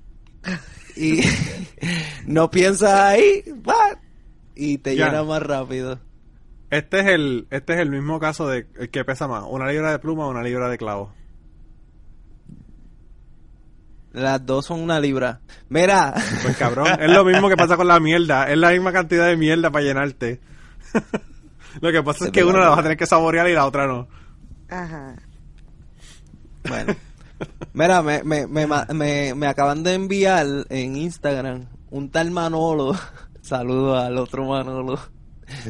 S4: y no piensas ahí, va, y te
S3: Ya.
S4: llena más rápido.
S3: Este es el este es el mismo caso de el que pesa más, una libra de pluma o una libra de clavo.
S4: Las dos son una libra. Mira,
S3: Pues cabrón, es lo mismo que pasa con la mierda, es la misma cantidad de mierda para llenarte. lo que pasa es
S4: Es
S3: que una la vas a tener que saborear y la otra no.
S5: Ajá.
S4: bueno. Mira, me, me, me, me, me acaban de enviar en Instagram un tal Manolo. Saludo al otro Manolo.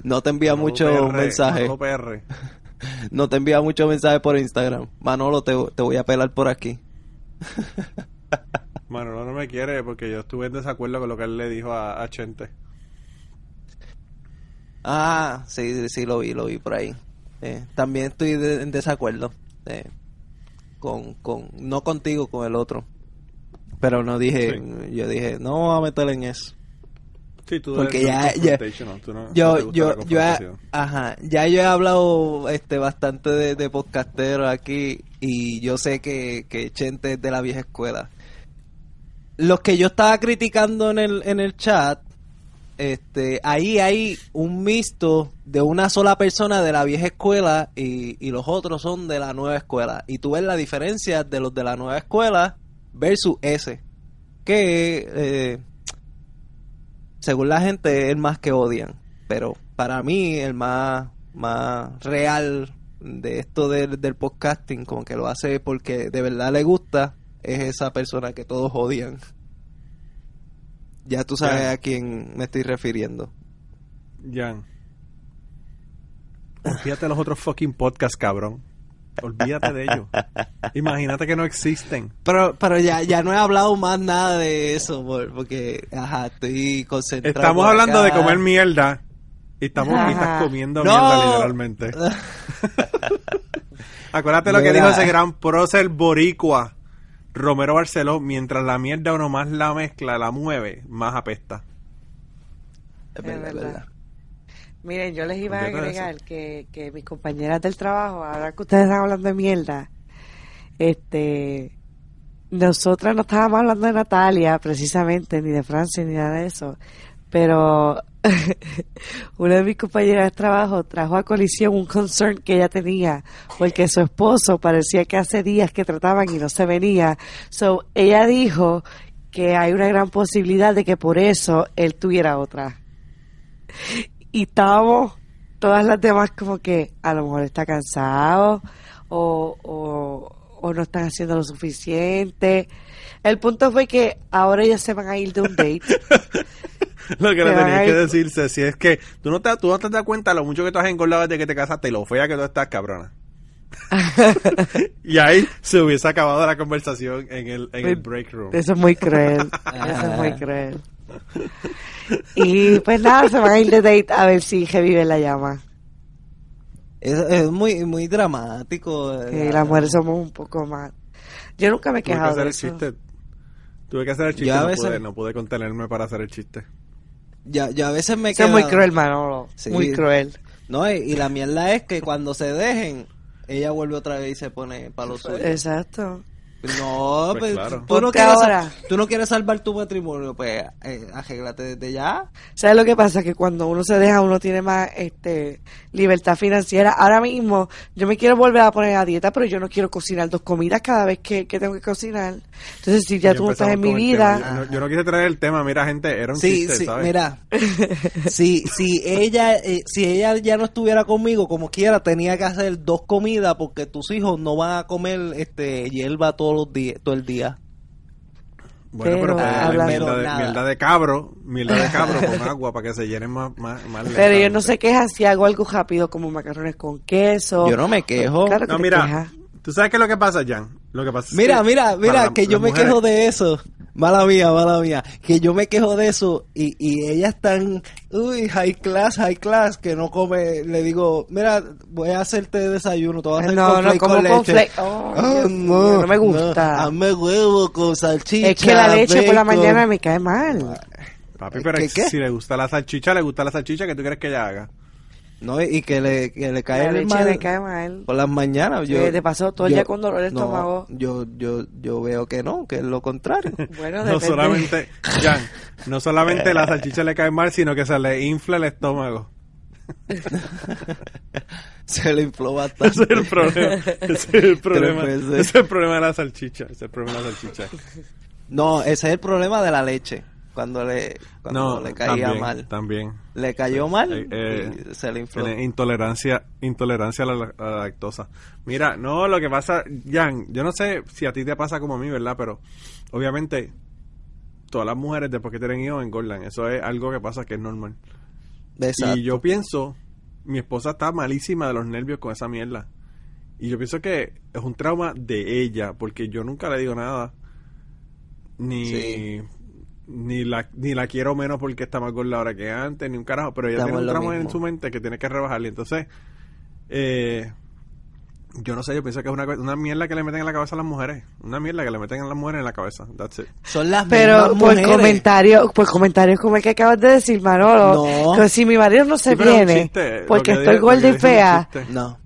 S4: No te envía mucho
S3: Manolo PR,
S4: mensaje.
S3: Manolo PR.
S4: No te envía mucho mensaje por Instagram. Manolo, te, te voy a pelar por aquí.
S3: Manolo no me quiere porque yo estuve en desacuerdo con lo que él le dijo a, a Chente.
S4: Ah, sí, sí, lo vi, lo vi por ahí. Eh, también estoy de- en desacuerdo. eh, con, con, no contigo, con el otro. Pero no dije, yo dije, no vamos a meter en eso.
S3: Sí, tú
S4: Porque
S3: eres
S4: ya- ya-
S3: tú no- no
S4: Yo,
S3: la
S4: yo, yo, ajá, ya yo he hablado este bastante de, de podcastero aquí y yo sé que, que Chente es de la vieja escuela. Los que yo estaba criticando en el, en el chat, este, ahí hay un mixto de una sola persona de la vieja escuela y, y los otros son de la nueva escuela. Y tú ves la diferencia de los de la nueva escuela versus ese. Que, eh, según la gente, es el más que odian. Pero para mí, el más, más real de esto del, del podcasting, como que lo hace porque de verdad le gusta, es esa persona que todos odian. Ya tú sabes a quién me estoy refiriendo.
S3: Jan. Olvídate de los otros fucking podcasts, cabrón. Olvídate de ellos. Imagínate que no existen.
S4: Pero, pero ya, ya no he hablado más nada de eso, por- porque, ajá, estoy concentrado.
S3: Estamos hablando de comer mierda. Y estamos y estás comiendo
S4: No.
S3: mierda, literalmente. Acuérdate lo que dijo ese gran prócer boricua, Romero Barceló. Mientras la mierda uno más la mezcla, la mueve, más apesta.
S4: Es verdad, es
S5: verdad.
S4: verdad.
S5: Miren, yo les iba a agregar que, que mis compañeras del trabajo, ahora que ustedes están hablando de mierda, este, nosotras no estábamos hablando de Natalia precisamente, ni de Francia, ni nada de eso, pero una de mis compañeras de trabajo trajo a colisión un concern que ella tenía, porque su esposo parecía que hace días que trataban y no se venía. So, ella dijo que hay una gran posibilidad de que por eso él tuviera otra y estábamos todas las demás como que a lo mejor está cansado o, o, no están haciendo lo suficiente. El punto fue que ahora ellas se van a ir de un date.
S3: Lo que le tenías que
S5: ir-
S3: decirse, si es que tú no te, tú no te das cuenta lo mucho que tú has engordado desde que te casaste y lo fea que tú estás, cabrona. y ahí se hubiese acabado la conversación en el, en el break room.
S5: Eso es muy cruel. Eso es muy cruel. Y pues nada, se van a ir de date a ver si revive la llama.
S4: Es, es muy, muy dramático.
S5: Que
S4: eh,
S5: las mujeres somos un poco más. Yo nunca me he quejado de eso.
S3: Tuve que hacer el chiste,
S4: Yo
S3: no,
S4: veces-
S3: pude, no pude contenerme para hacer el chiste.
S4: Ya, ya a veces me
S5: Eso es muy cruel, Manolo.
S4: Sí.
S5: Muy cruel.
S4: No, y, y la mierda es que cuando se dejen, ella vuelve otra vez y se pone para los suyos.
S5: Exacto.
S4: No,
S3: Pues
S4: pues,
S3: claro.
S4: tú, no quieres,
S5: ahora.
S4: tú no quieres salvar tu matrimonio, pues eh, arréglate desde ya.
S5: ¿Sabes lo que pasa? Que cuando uno se deja, uno tiene más este libertad financiera. Ahora mismo, yo me quiero volver a poner a dieta, pero yo no quiero cocinar dos comidas cada vez que, que tengo que cocinar. Entonces, si ya
S3: Y
S5: tú no estás en mi vida.
S3: Yo, no- yo no quise traer el tema, mira, gente, era un
S4: Sí,
S3: chiste,
S4: sí,
S3: ¿sabes?
S4: mira, si, si ella, eh, si ella ya no estuviera conmigo, como quiera, tenía que hacer dos comidas porque tus hijos no van a comer este hierba todos los días, todo el día.
S3: Bueno, pero, puede mierda, de,
S4: nada.
S3: mierda de cabro, mierda de cabro con agua para que se llenen más, más, más
S5: pero yo no sé quejas si hago algo rápido como macarrones con queso.
S4: Yo no me quejo.
S5: Claro que
S3: No, mira,
S5: quejas.
S3: ¿tú sabes qué es lo que pasa, Jan? Lo que pasa es
S4: Mira,
S3: que
S4: mira, mira, que yo me
S3: mujeres-
S4: quejo de eso. Mala mía, mala mía. Que yo me quejo de eso y, y ellas están, uy, high class, high class, que no come. Le digo, mira, voy a hacerte desayuno, te voy a hacer
S5: No, no, como
S4: con leche.
S5: Oh,
S4: Ah,
S5: Dios mío, no me gusta.
S4: hazme huevo con salchicha.
S5: es que la leche por la mañana me cae mal.
S3: Papi, pero
S4: ¿Qué, qué?
S3: si le gusta la salchicha, le gusta la salchicha, ¿qué tú quieres que ella haga?
S4: No, y que le, que le cae
S5: La leche
S4: mal
S5: le cae mal.
S4: por las mañanas. Yo,
S5: te pasó todo el
S4: yo-
S5: día con dolor de
S4: no,
S5: estómago.
S4: yo, yo, yo veo que no, que es lo contrario.
S5: Bueno,
S3: No solamente, Jan, no solamente la salchicha le cae mal, sino que se le infla el estómago.
S4: Se le infló bastante.
S3: Ese es el problema. Ese es el problema. Ese es el problema de la salchicha. Ese es el problema de la salchicha.
S4: No, ese es el problema de la leche. Cuando le, cuando
S3: No,
S4: le caía
S3: también,
S4: mal.
S3: También.
S4: Le cayó mal
S3: Eh, eh,
S4: y se le infló.
S3: Intolerancia, intolerancia a la, a la lactosa. Mira, no, lo que pasa, Jan, yo no sé si a ti te pasa como a mí, ¿verdad? Pero obviamente todas las mujeres después que tienen hijos engordan. Eso es algo que pasa que es normal.
S4: Exacto.
S3: Y yo pienso, mi esposa está malísima de los nervios con esa mierda. Y yo pienso que es un trauma de ella, porque yo nunca le digo nada. Ni,
S4: Sí.
S3: Ni, la, ni la quiero menos porque está más gorda ahora que antes, ni un carajo. Pero ella
S4: Estamos
S3: tiene un trauma en su mente que tiene que rebajarle. Entonces, eh, yo no sé, yo pienso que es una, una mierda que le meten en la cabeza a las mujeres. Una mierda que le meten a las mujeres en la cabeza. That's it.
S4: Son las
S5: Pero por
S4: mujeres.
S5: comentarios, por comentarios como el que acabas de decir, Manolo,
S4: No.
S5: que si mi marido no se
S3: Sí,
S5: viene
S3: chiste,
S5: porque
S3: que
S5: estoy gorda y fea.
S4: No.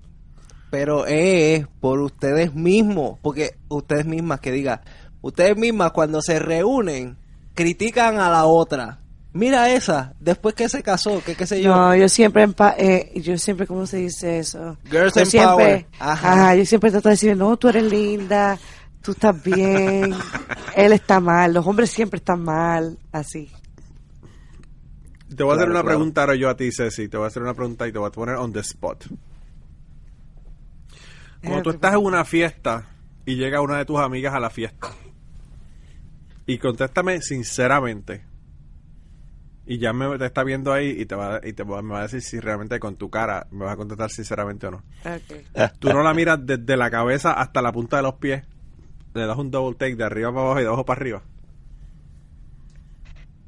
S4: Pero es por ustedes mismos. Porque ustedes mismas que diga, ustedes mismas cuando se reúnen, critican a la otra. Mira esa, después que se casó, que qué sé yo.
S5: No, yo siempre, empa- eh, yo siempre, ¿cómo se dice eso?
S4: Girls
S5: yo
S4: empower.
S5: siempre,
S4: Ajá.
S5: ajá. yo siempre trato de decir, no, tú eres linda, tú estás bien, él está mal, los hombres siempre están mal, así.
S3: Te voy a hacer
S4: Claro,
S3: una
S4: claro.
S3: pregunta ahora yo a ti, Ceci. Te voy a hacer una pregunta y te voy a poner on the spot. Cuando tú estás en una fiesta y llega una de tus amigas a la fiesta y contéstame sinceramente y ya me te está viendo ahí y te va y te va, me va a decir si realmente con tu cara me vas a contestar sinceramente o no.
S5: Ok.
S3: Tú no la miras desde la cabeza hasta la punta de los pies. Le das un double take de arriba para abajo y de abajo para arriba.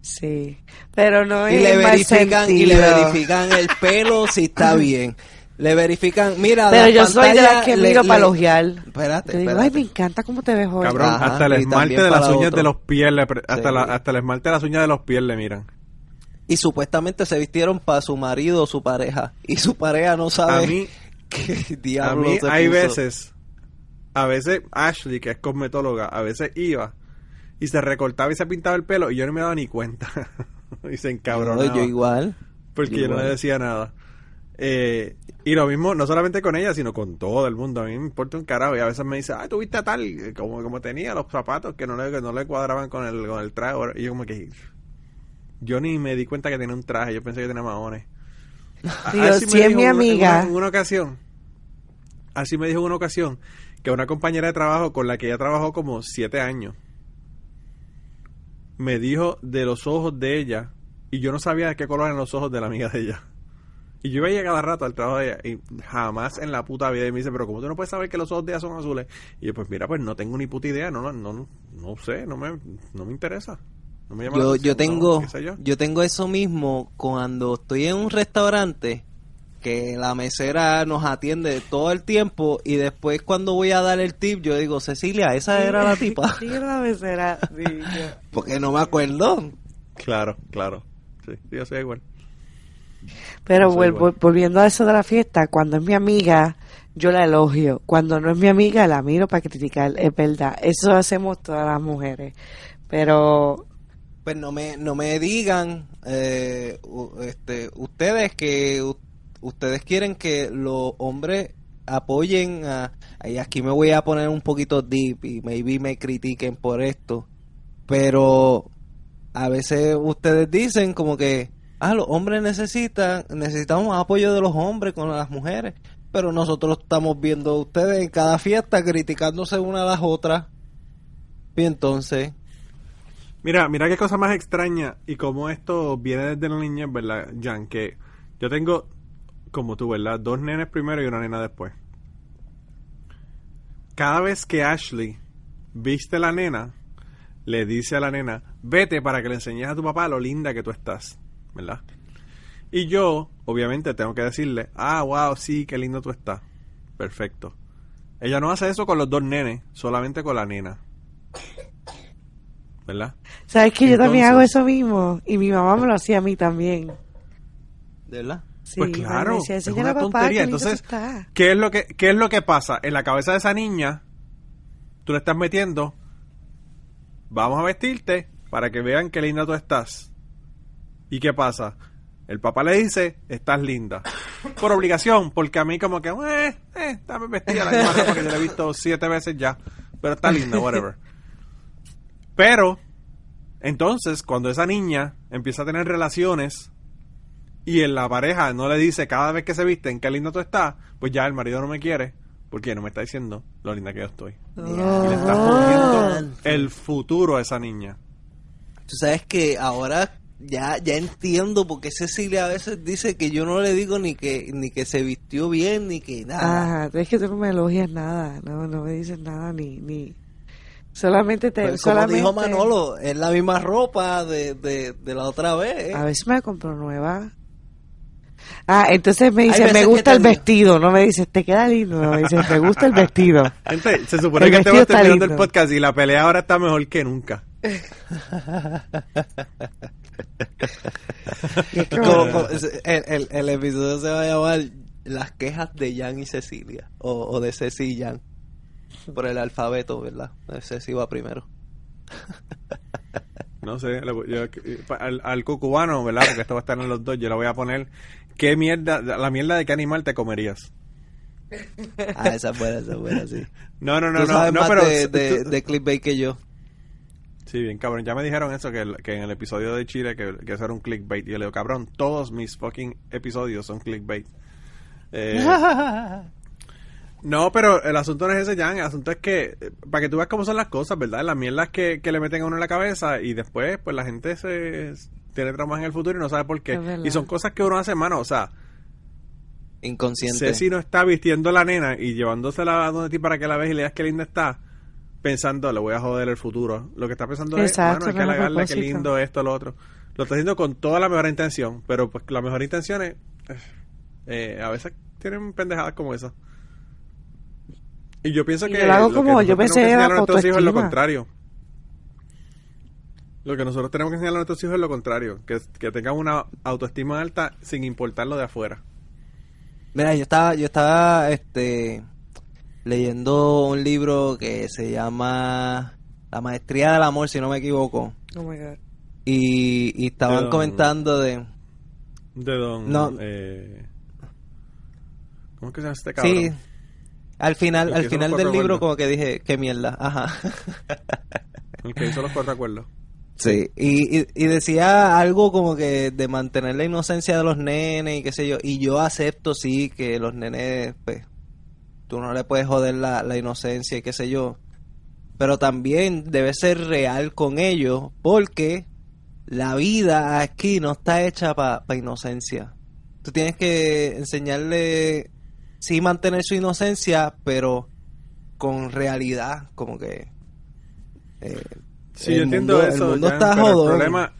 S5: Sí, pero no
S4: y le verifican y le verifican el pelo si está bien. Le verifican, mira,
S5: Pero
S4: la
S5: yo soy de las que
S4: le-
S5: miro
S4: le-
S5: para elogiar.
S4: Espérate,
S5: Yo digo,
S4: espérate.
S5: ay, me encanta cómo te ves hoy.
S3: Cabrón,
S4: Ajá,
S3: hasta el esmalte de las uñas
S4: otro.
S3: de los pies, le pre- hasta,
S4: Sí.
S3: la- hasta el esmalte de las uñas de los pies le miran.
S4: Y supuestamente se vistieron para su marido o su pareja. Y su pareja no sabe
S3: A mí,
S4: qué
S3: a
S4: diablo
S3: mí
S4: se
S3: hay
S4: puso.
S3: veces, a veces Ashley, que es cosmetóloga, a veces iba y se recortaba y se pintaba el pelo y yo no me daba ni cuenta. y se encabronaba.
S4: No, yo igual.
S3: porque
S4: yo
S3: yo no le decía nada. Eh, y lo mismo, no solamente con ella, sino con todo el mundo. A mí me importa un carajo. Y a veces me dice, ah, tuviste a tal, como, como tenía los zapatos que no le, que no le cuadraban con el, con el traje. Y yo como que... Yo ni me di cuenta que tenía un traje. Yo pensé que tenía maones. Me
S5: si es
S3: dijo
S5: mi
S3: en una-
S5: amiga.
S3: En una, ocasión. Así me dijo en una ocasión que una compañera de trabajo con la que ella trabajó como siete años me dijo de los ojos de ella y yo no sabía de qué color eran los ojos de la amiga de ella. Y yo iba cada rato al trabajo de ella y jamás en la puta vida y me dice, pero ¿cómo tú no puedes saber que los ojos de ella son azules? Y yo, pues mira, pues no tengo ni puta idea, no, no, no, no sé, no me, no me interesa. No me llama la
S4: Yo,
S3: atención,
S4: yo
S3: no,
S4: tengo
S3: qué sé yo.
S4: yo tengo eso mismo cuando estoy en un restaurante que la mesera nos atiende todo el tiempo y después cuando voy a dar el tip yo digo, Cecilia, esa era la tipa.
S5: Sí, era la mesera. Sí, yo-
S4: Porque no me acuerdo.
S3: Claro, claro. Sí, yo soy igual.
S5: Pero vuelvo- volviendo a eso de la fiesta, cuando es mi amiga, yo la elogio. Cuando no es mi amiga, la miro para criticar. Es verdad. Eso hacemos todas las mujeres. Pero
S4: Pues no me, no me digan eh, este, ustedes que ustedes quieren que los hombres apoyen a... Y aquí me voy a poner un poquito deep y maybe me critiquen por esto. Pero a veces ustedes dicen como que, ah, los hombres necesitan, necesitamos apoyo de los hombres con las mujeres. Pero nosotros estamos viendo a ustedes en cada fiesta criticándose una a las otras. Y entonces...
S3: Mira, mira qué cosa más extraña y cómo esto viene desde la niñez, ¿verdad, Jan? Que yo tengo, como tú, ¿verdad? Dos nenes primero y una nena después. Cada vez que Ashley viste a la nena, le dice a la nena, vete para que le enseñes a tu papá lo linda que tú estás, ¿verdad? Y yo, obviamente, tengo que decirle, ah, wow, sí, qué lindo tú estás. Perfecto. Ella no hace eso con los dos nenes, solamente con la nena. ¿Verdad?
S5: ¿sabes que yo también hago eso mismo? Y mi mamá me lo hacía a mí también.
S4: ¿De verdad?
S5: Sí,
S3: Pues claro,
S5: decía,
S3: es
S5: "Enséñale
S3: una
S5: papá,
S3: tontería. Entonces,
S5: tú estás".
S3: ¿qué es lo que qué es lo que pasa en la cabeza de esa niña? Tú le estás metiendo vamos a vestirte para que vean qué linda tú estás. ¿Y qué pasa? El papá le dice, estás linda. Por obligación, porque a mí como que, eh, eh, dame vestida la misma ropa que yo la he visto siete veces ya. Pero está linda, whatever. Pero, entonces, cuando esa niña empieza a tener relaciones y en la pareja no le dice cada vez que se visten qué linda tú estás, pues ya el marido no me quiere porque no me está diciendo lo linda que yo estoy. Y le está jodiendo el futuro a esa niña.
S4: Tú sabes que ahora ya, ya entiendo por qué Cecilia a veces dice que yo no le digo ni que, ni que se vistió bien, ni que nada.
S5: Ajá, es que tú no me elogias nada, no, no me dices nada ni, ni solamente te,
S4: Pues como
S5: solamente,
S4: dijo Manolo, es la misma ropa de, de, de la otra vez.
S5: a veces me compro nueva. Ah, entonces me dice, me gusta el
S4: digo-
S5: vestido, no me dices, te queda lindo, no me dices, me gusta el vestido.
S3: Gente, se supone
S5: El
S3: que te
S5: está
S3: terminando el
S5: lindo.
S3: podcast y la pelea ahora está mejor que nunca.
S5: Como-
S4: Como- el, el, el episodio se va a llamar Las quejas de Jan y Cecilia. O, o de Ceci y Jan. Por el alfabeto, ¿verdad? Ceci va primero.
S3: No sé, le voy- yo- pa- al, al cucubano, ¿verdad? Porque esto va a estar en los dos, yo le voy a poner ¿qué mierda, la mierda de qué animal te comerías?
S4: Ah, esa es buena, esa es buena, sí.
S3: No, no, no,
S4: Tú
S3: no,
S4: sabes
S3: no,
S4: más
S3: pero...
S4: de, de, de clickbait que yo.
S3: Sí, bien, cabrón, ya me dijeron eso, que, el- que en el episodio de Chile, que, que eso era un clickbait. Y yo le digo, cabrón, todos mis fucking episodios son clickbait. Eh, no, pero el asunto no es ese, Jan. El asunto es que, eh, para que tú veas cómo son las cosas, ¿verdad? Las mierdas que, que le meten a uno en la cabeza y después, pues la gente se tiene traumas en el futuro y no sabe por qué. Y son cosas que uno hace, mano. O sea,
S4: Inconsciente.
S3: Ceci no está vistiendo a la nena y llevándosela a donde ti para que la veas y le digas qué linda está, pensando, le voy a joder el futuro. Lo que está pensando
S5: Exacto,
S3: es, mano, hay que halagarle, qué lindo esto, lo otro. Lo está haciendo con toda la mejor intención, pero pues la mejor intención es, eh, a veces tienen pendejadas como esa. Y yo pienso
S5: Y
S3: que
S5: yo lo hago
S3: que
S5: como
S3: nosotros
S5: yo
S3: tenemos
S5: pensé
S3: que
S5: era
S3: a nuestros hijos es lo contrario. Lo que nosotros tenemos que enseñarle a nuestros hijos es lo contrario, que, que tengan una autoestima alta sin importar lo de afuera.
S4: Mira, yo estaba, yo estaba este leyendo un libro que se llama La Maestría del Amor, si no me equivoco.
S5: Oh my God.
S4: Y, y estaban
S3: don-
S4: comentando de
S3: De don.
S4: No.
S3: eh, ¿Cómo es que se llama este cabrón?
S4: Sí. Al final, al final del libro
S3: acuerdos.
S4: como que dije, qué mierda, ajá.
S3: El que hizo los cuatro acuerdos.
S4: Sí, y, y, y decía algo como que de mantener la inocencia de los nenes y qué sé yo, y yo acepto sí que los nenes, pues, tú no le puedes joder la, la inocencia y qué sé yo, pero también debe ser real con ellos porque la vida aquí no está hecha para inocencia. Tú tienes que enseñarle, sí mantener su inocencia, pero con realidad, como que... eh,
S3: Sí,
S4: el
S3: yo entiendo eso.
S4: El mundo está jodón.
S3: El problema,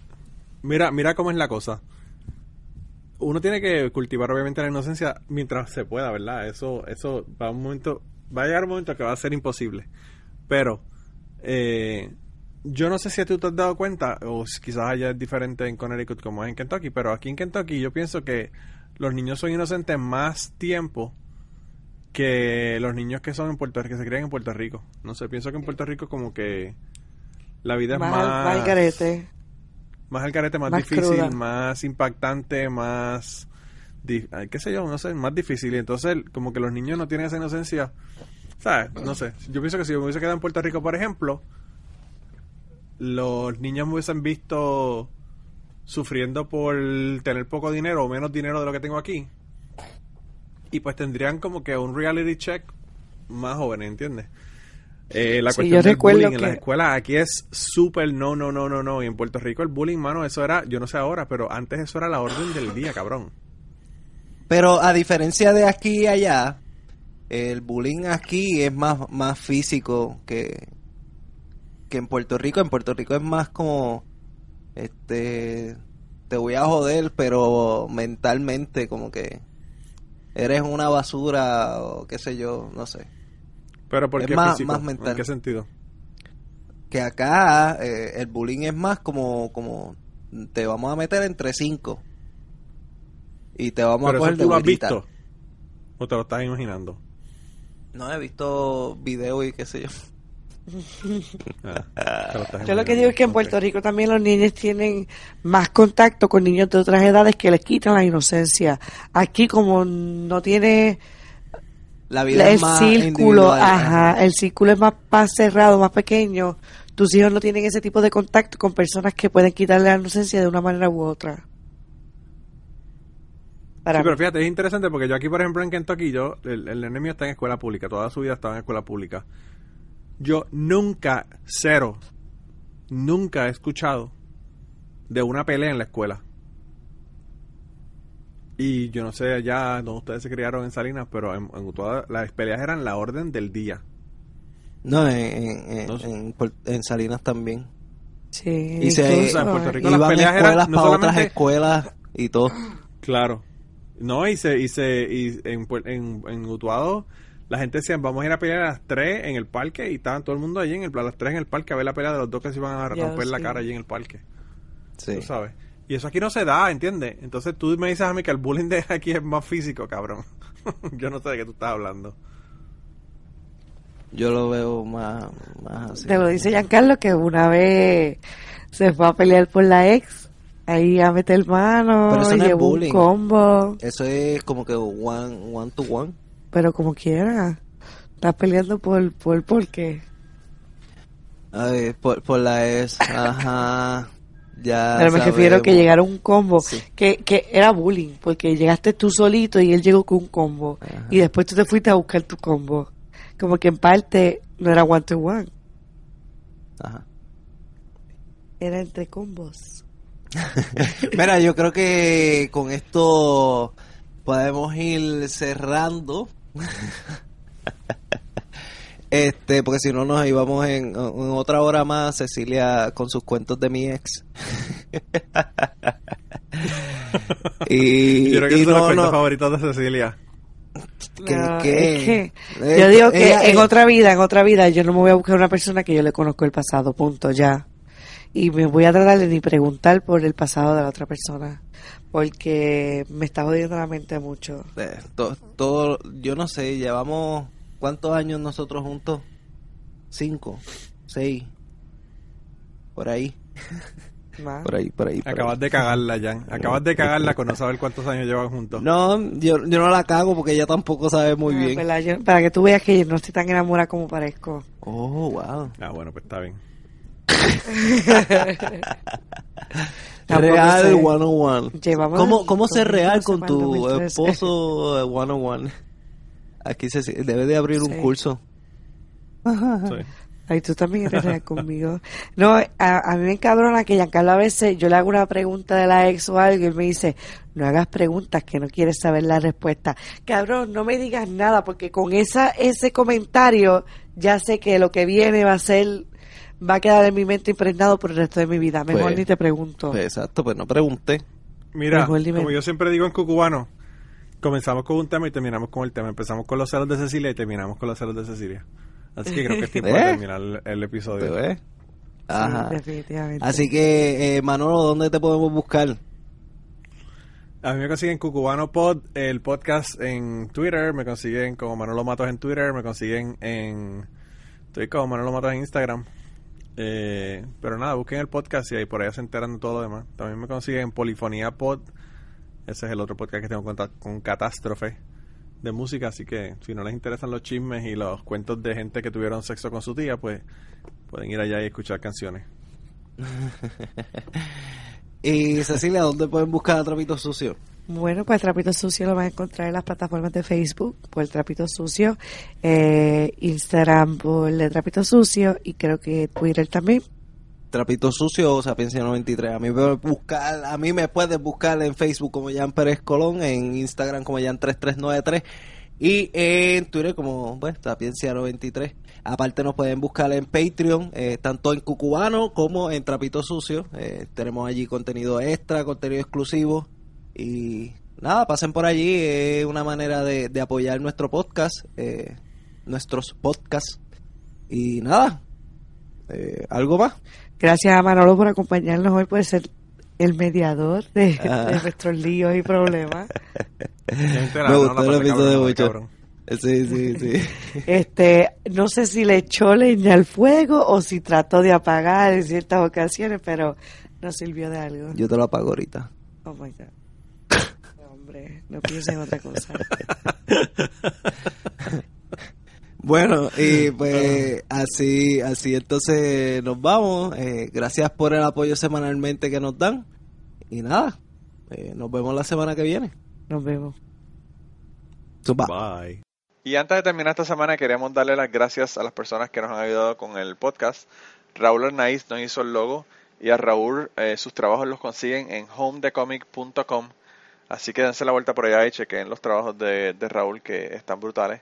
S3: mira, mira cómo es la cosa. Uno tiene que cultivar obviamente la inocencia mientras se pueda, ¿verdad? Eso, eso va a un momento, va a llegar un momento que va a ser imposible. Pero, eh, yo no sé si tú te has dado cuenta, o quizás allá es diferente en Connecticut como es en Kentucky, pero aquí en Kentucky yo pienso que los niños son inocentes más tiempo que los niños que son en Puerto que se crían en Puerto Rico. No sé, pienso que en Puerto Rico como que la vida es más
S5: garete.
S3: Más al carete, más,
S5: Más
S3: difícil,
S5: cruda.
S3: más impactante, más qué sé yo, no sé, más difícil y entonces como que los niños no tienen esa inocencia. ¿Sabes? No sé. Yo pienso que si yo me hubiese quedado en Puerto Rico, por ejemplo, los niños me hubiesen visto sufriendo por tener poco dinero o menos dinero de lo que tengo aquí. Y pues tendrían como que un reality check más jóvenes, ¿entiendes? Eh, la
S5: Sí,
S3: cuestión del bullying en las
S5: que-
S3: escuelas aquí es súper no, no, no, no, no. Y en Puerto Rico el bullying, mano, eso era, yo no sé ahora, pero antes eso era la orden del día, cabrón.
S4: Pero a diferencia de aquí y allá, el bullying aquí es más, más físico que, que en Puerto Rico. En Puerto Rico es más como, este, te voy a joder, pero mentalmente como que eres una basura o qué sé yo, no sé.
S3: Pero ¿por
S4: Es
S3: qué
S4: más-
S3: físico?
S4: más mental.
S3: ¿En qué sentido?
S4: Que acá eh, el bullying es más como, como te vamos a meter entre cinco. Y te vamos
S3: Pero
S4: a coger
S3: eso
S4: de
S3: tú lo has
S4: güerita.
S3: visto. ¿O te lo estás imaginando?
S4: No, he visto video y qué sé yo.
S3: Ah,
S5: Yo lo que digo es que en. Puerto. Rico también los niños tienen más contacto con niños de otras edades que les quitan la inocencia. Aquí como no tiene
S4: La vida
S5: el
S4: es más
S5: círculo, ajá, el círculo es más, más cerrado, más pequeño, tus hijos no tienen ese tipo de contacto con personas que pueden quitarle la inocencia de una manera u otra. Para
S3: Sí, pero fíjate, es interesante porque yo aquí, por ejemplo, en Kentucky, yo, el, el nene mío está en escuela pública, toda su vida estaba en escuela pública. Yo nunca, cero, nunca he escuchado de una pelea en la escuela. Y yo no sé allá donde ustedes se criaron en Salinas, pero en, en Utuado las peleas eran la orden del día.
S4: No, en, en, en- Salinas también.
S5: Sí,
S4: Y se-
S5: incluso,
S3: O sea, en Puerto Rico las peleas eran
S4: escuelas
S3: no
S4: para otras escuelas y todo.
S3: Claro. No, y se, y se, y en, Puer- en, en Utuado, la gente decía, vamos a ir a pelear a las 3 en el parque, y estaban todo el mundo allí en el, a las 3 en el parque a ver la pelea de los dos que se iban a romper la
S5: sí.
S3: cara allí en el parque.
S4: Sí.
S3: Tú sabes. Y eso aquí no se da, ¿entiendes? Entonces tú me dices a mí que el bullying de aquí es más físico, cabrón. Yo no sé de qué tú estás hablando.
S4: Yo lo veo más, más así.
S5: Te lo dice Giancarlo que una vez se fue a pelear por la ex, ahí a meter mano,
S4: Pero eso
S5: y
S4: no es
S5: un
S4: bullying.
S5: combo,
S4: Eso es como que one, one to one.
S5: pero como quiera. Estás peleando por, por, ¿por qué?
S4: A ver, por, por la es, ajá. Ya
S5: Pero me refiero que
S4: sabemos.
S5: llegara un combo,
S4: Sí.
S5: que, que era bullying, porque llegaste tú solito y él llegó con un combo,
S4: Ajá.
S5: y después tú te fuiste a buscar tu combo. Como que en parte no era one to one,
S4: Ajá.
S5: era entre combos.
S4: Mira, yo creo que con esto podemos ir cerrando. Este, porque si no nos íbamos en, en otra hora más, Cecilia con sus cuentos de mi ex. y
S3: Yo creo que
S4: y
S3: son los
S4: no,
S3: cuentos
S4: no,
S3: favoritos de Cecilia.
S4: ¿qué-
S5: No,
S4: qué?
S5: es que
S4: Eh,
S5: yo digo que
S4: ella-
S5: en
S4: eh,
S5: otra vida, en otra vida, yo no me voy a buscar una persona que yo le conozco el pasado, punto, ya. Y me voy a tratar de ni preguntar por el pasado de la otra persona, porque me está jodiendo la mente mucho.
S4: eh, to- todo, yo no sé, llevamos cuántos años nosotros juntos, cinco, seis, por ahí,
S5: Más.
S4: por ahí, por ahí. por
S3: Acabas
S4: ahí.
S3: de cagarla, Jan. Acabas de cagarla con no saber cuántos años llevan juntos.
S4: No, yo, yo no la cago porque ella tampoco sabe muy
S5: Ah,
S4: bien.
S5: Yo- para que tú veas que yo no estoy tan enamorada como parezco.
S4: Oh, wow.
S3: Ah, bueno, pues está bien.
S4: Real
S5: sé.
S4: 101.
S5: Llevamos
S4: ¿Cómo, cómo ser
S5: 2012
S4: real con tu
S5: 2013?
S4: esposo eh, 101? Aquí se debe de abrir un
S5: Sí.
S4: curso.
S3: Sí.
S5: Ay, tú también eres real conmigo. No, a, a mí me encabrona que Giancarlo a veces yo le hago una pregunta de la ex o algo y él me dice, no hagas preguntas que no quieres saber la respuesta. Cabrón, no me digas nada porque con esa ese comentario ya sé que lo que viene va a ser, va a quedar en mi mente impregnado por el resto de mi vida. Mejor
S4: Pues,
S5: ni te pregunto.
S4: Pues, exacto, pues no pregunté.
S3: Mira, como yo siempre digo en Cucubano, comenzamos con un tema y terminamos con el tema. Empezamos con los celos de Cecilia y terminamos con los celos de Cecilia. Así que creo que es tiempo de
S4: ¿Eh?
S3: terminar el, el
S4: ¿Te
S3: episodio.
S4: ves?
S5: Sí,
S4: Ajá.
S5: definitivamente.
S4: Así que, eh, Manolo, ¿dónde te podemos buscar?
S3: A mí me consiguen Cucubano Pod, el podcast en Twitter, me consiguen como Manolo Matos en Twitter, me consiguen en... Estoy como Manolo Matos en Instagram. Eh, pero nada, busquen el podcast y ahí por allá se enteran de todo lo demás. También me consiguen en Polifonía Pod. Ese es el otro podcast que tengo con, con Catástrofe de música, así que si no les interesan los chismes y los cuentos de gente que tuvieron sexo con su tía, pues pueden ir allá y escuchar canciones.
S4: Y Cecilia, ¿dónde pueden buscar a Trapito Sucio?
S5: Bueno, pues Trapito Sucio lo vas a encontrar en las plataformas de Facebook por Trapito Sucio, eh, Instagram por el Trapito Sucio y creo que Twitter también.
S4: Trapito Sucio o Sapiencia 93. A mí, me buscar, a mí me puedes buscar en Facebook como Jan Pérez Colón, en Instagram como Jan3393 y en Twitter como pues, Sapiencia 93. Aparte nos pueden buscar en Patreon, eh, tanto en Cucubano como en Trapito Sucio. Eh, tenemos allí contenido extra, contenido exclusivo y nada, pasen por allí. Es una manera de, apoyar nuestro podcast, eh, nuestros podcasts. Y nada, ¿algo más?
S5: Gracias a Manolo por acompañarnos hoy, por ser el mediador de,
S4: Ah.
S5: de nuestros líos y problemas.
S4: Me gustó el episodio mucho. Sí, sí, sí.
S5: Este, no sé si le echó leña al fuego o si trató de apagar en ciertas ocasiones, pero no sirvió de algo.
S4: Yo te lo apago ahorita.
S5: Oh my God. Hombre, no pienses en otra cosa.
S4: Bueno, y pues así, así entonces nos vamos. Eh, gracias por el apoyo semanalmente que nos dan. Y nada, eh, nos vemos la semana que viene.
S5: Nos vemos.
S4: Zumba.
S3: Bye. Y antes de terminar esta semana, queremos darle las gracias a las personas que nos han ayudado con el podcast. Raúl Arnaiz nos hizo el logo y a Raúl eh, sus trabajos los consiguen en homedecomic.com. Así que dense la vuelta por allá y chequen los trabajos de, de Raúl que están brutales.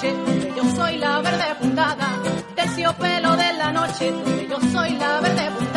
S6: noche, yo soy la verde puntada. Terciopelo de la noche, yo soy la verde puntada.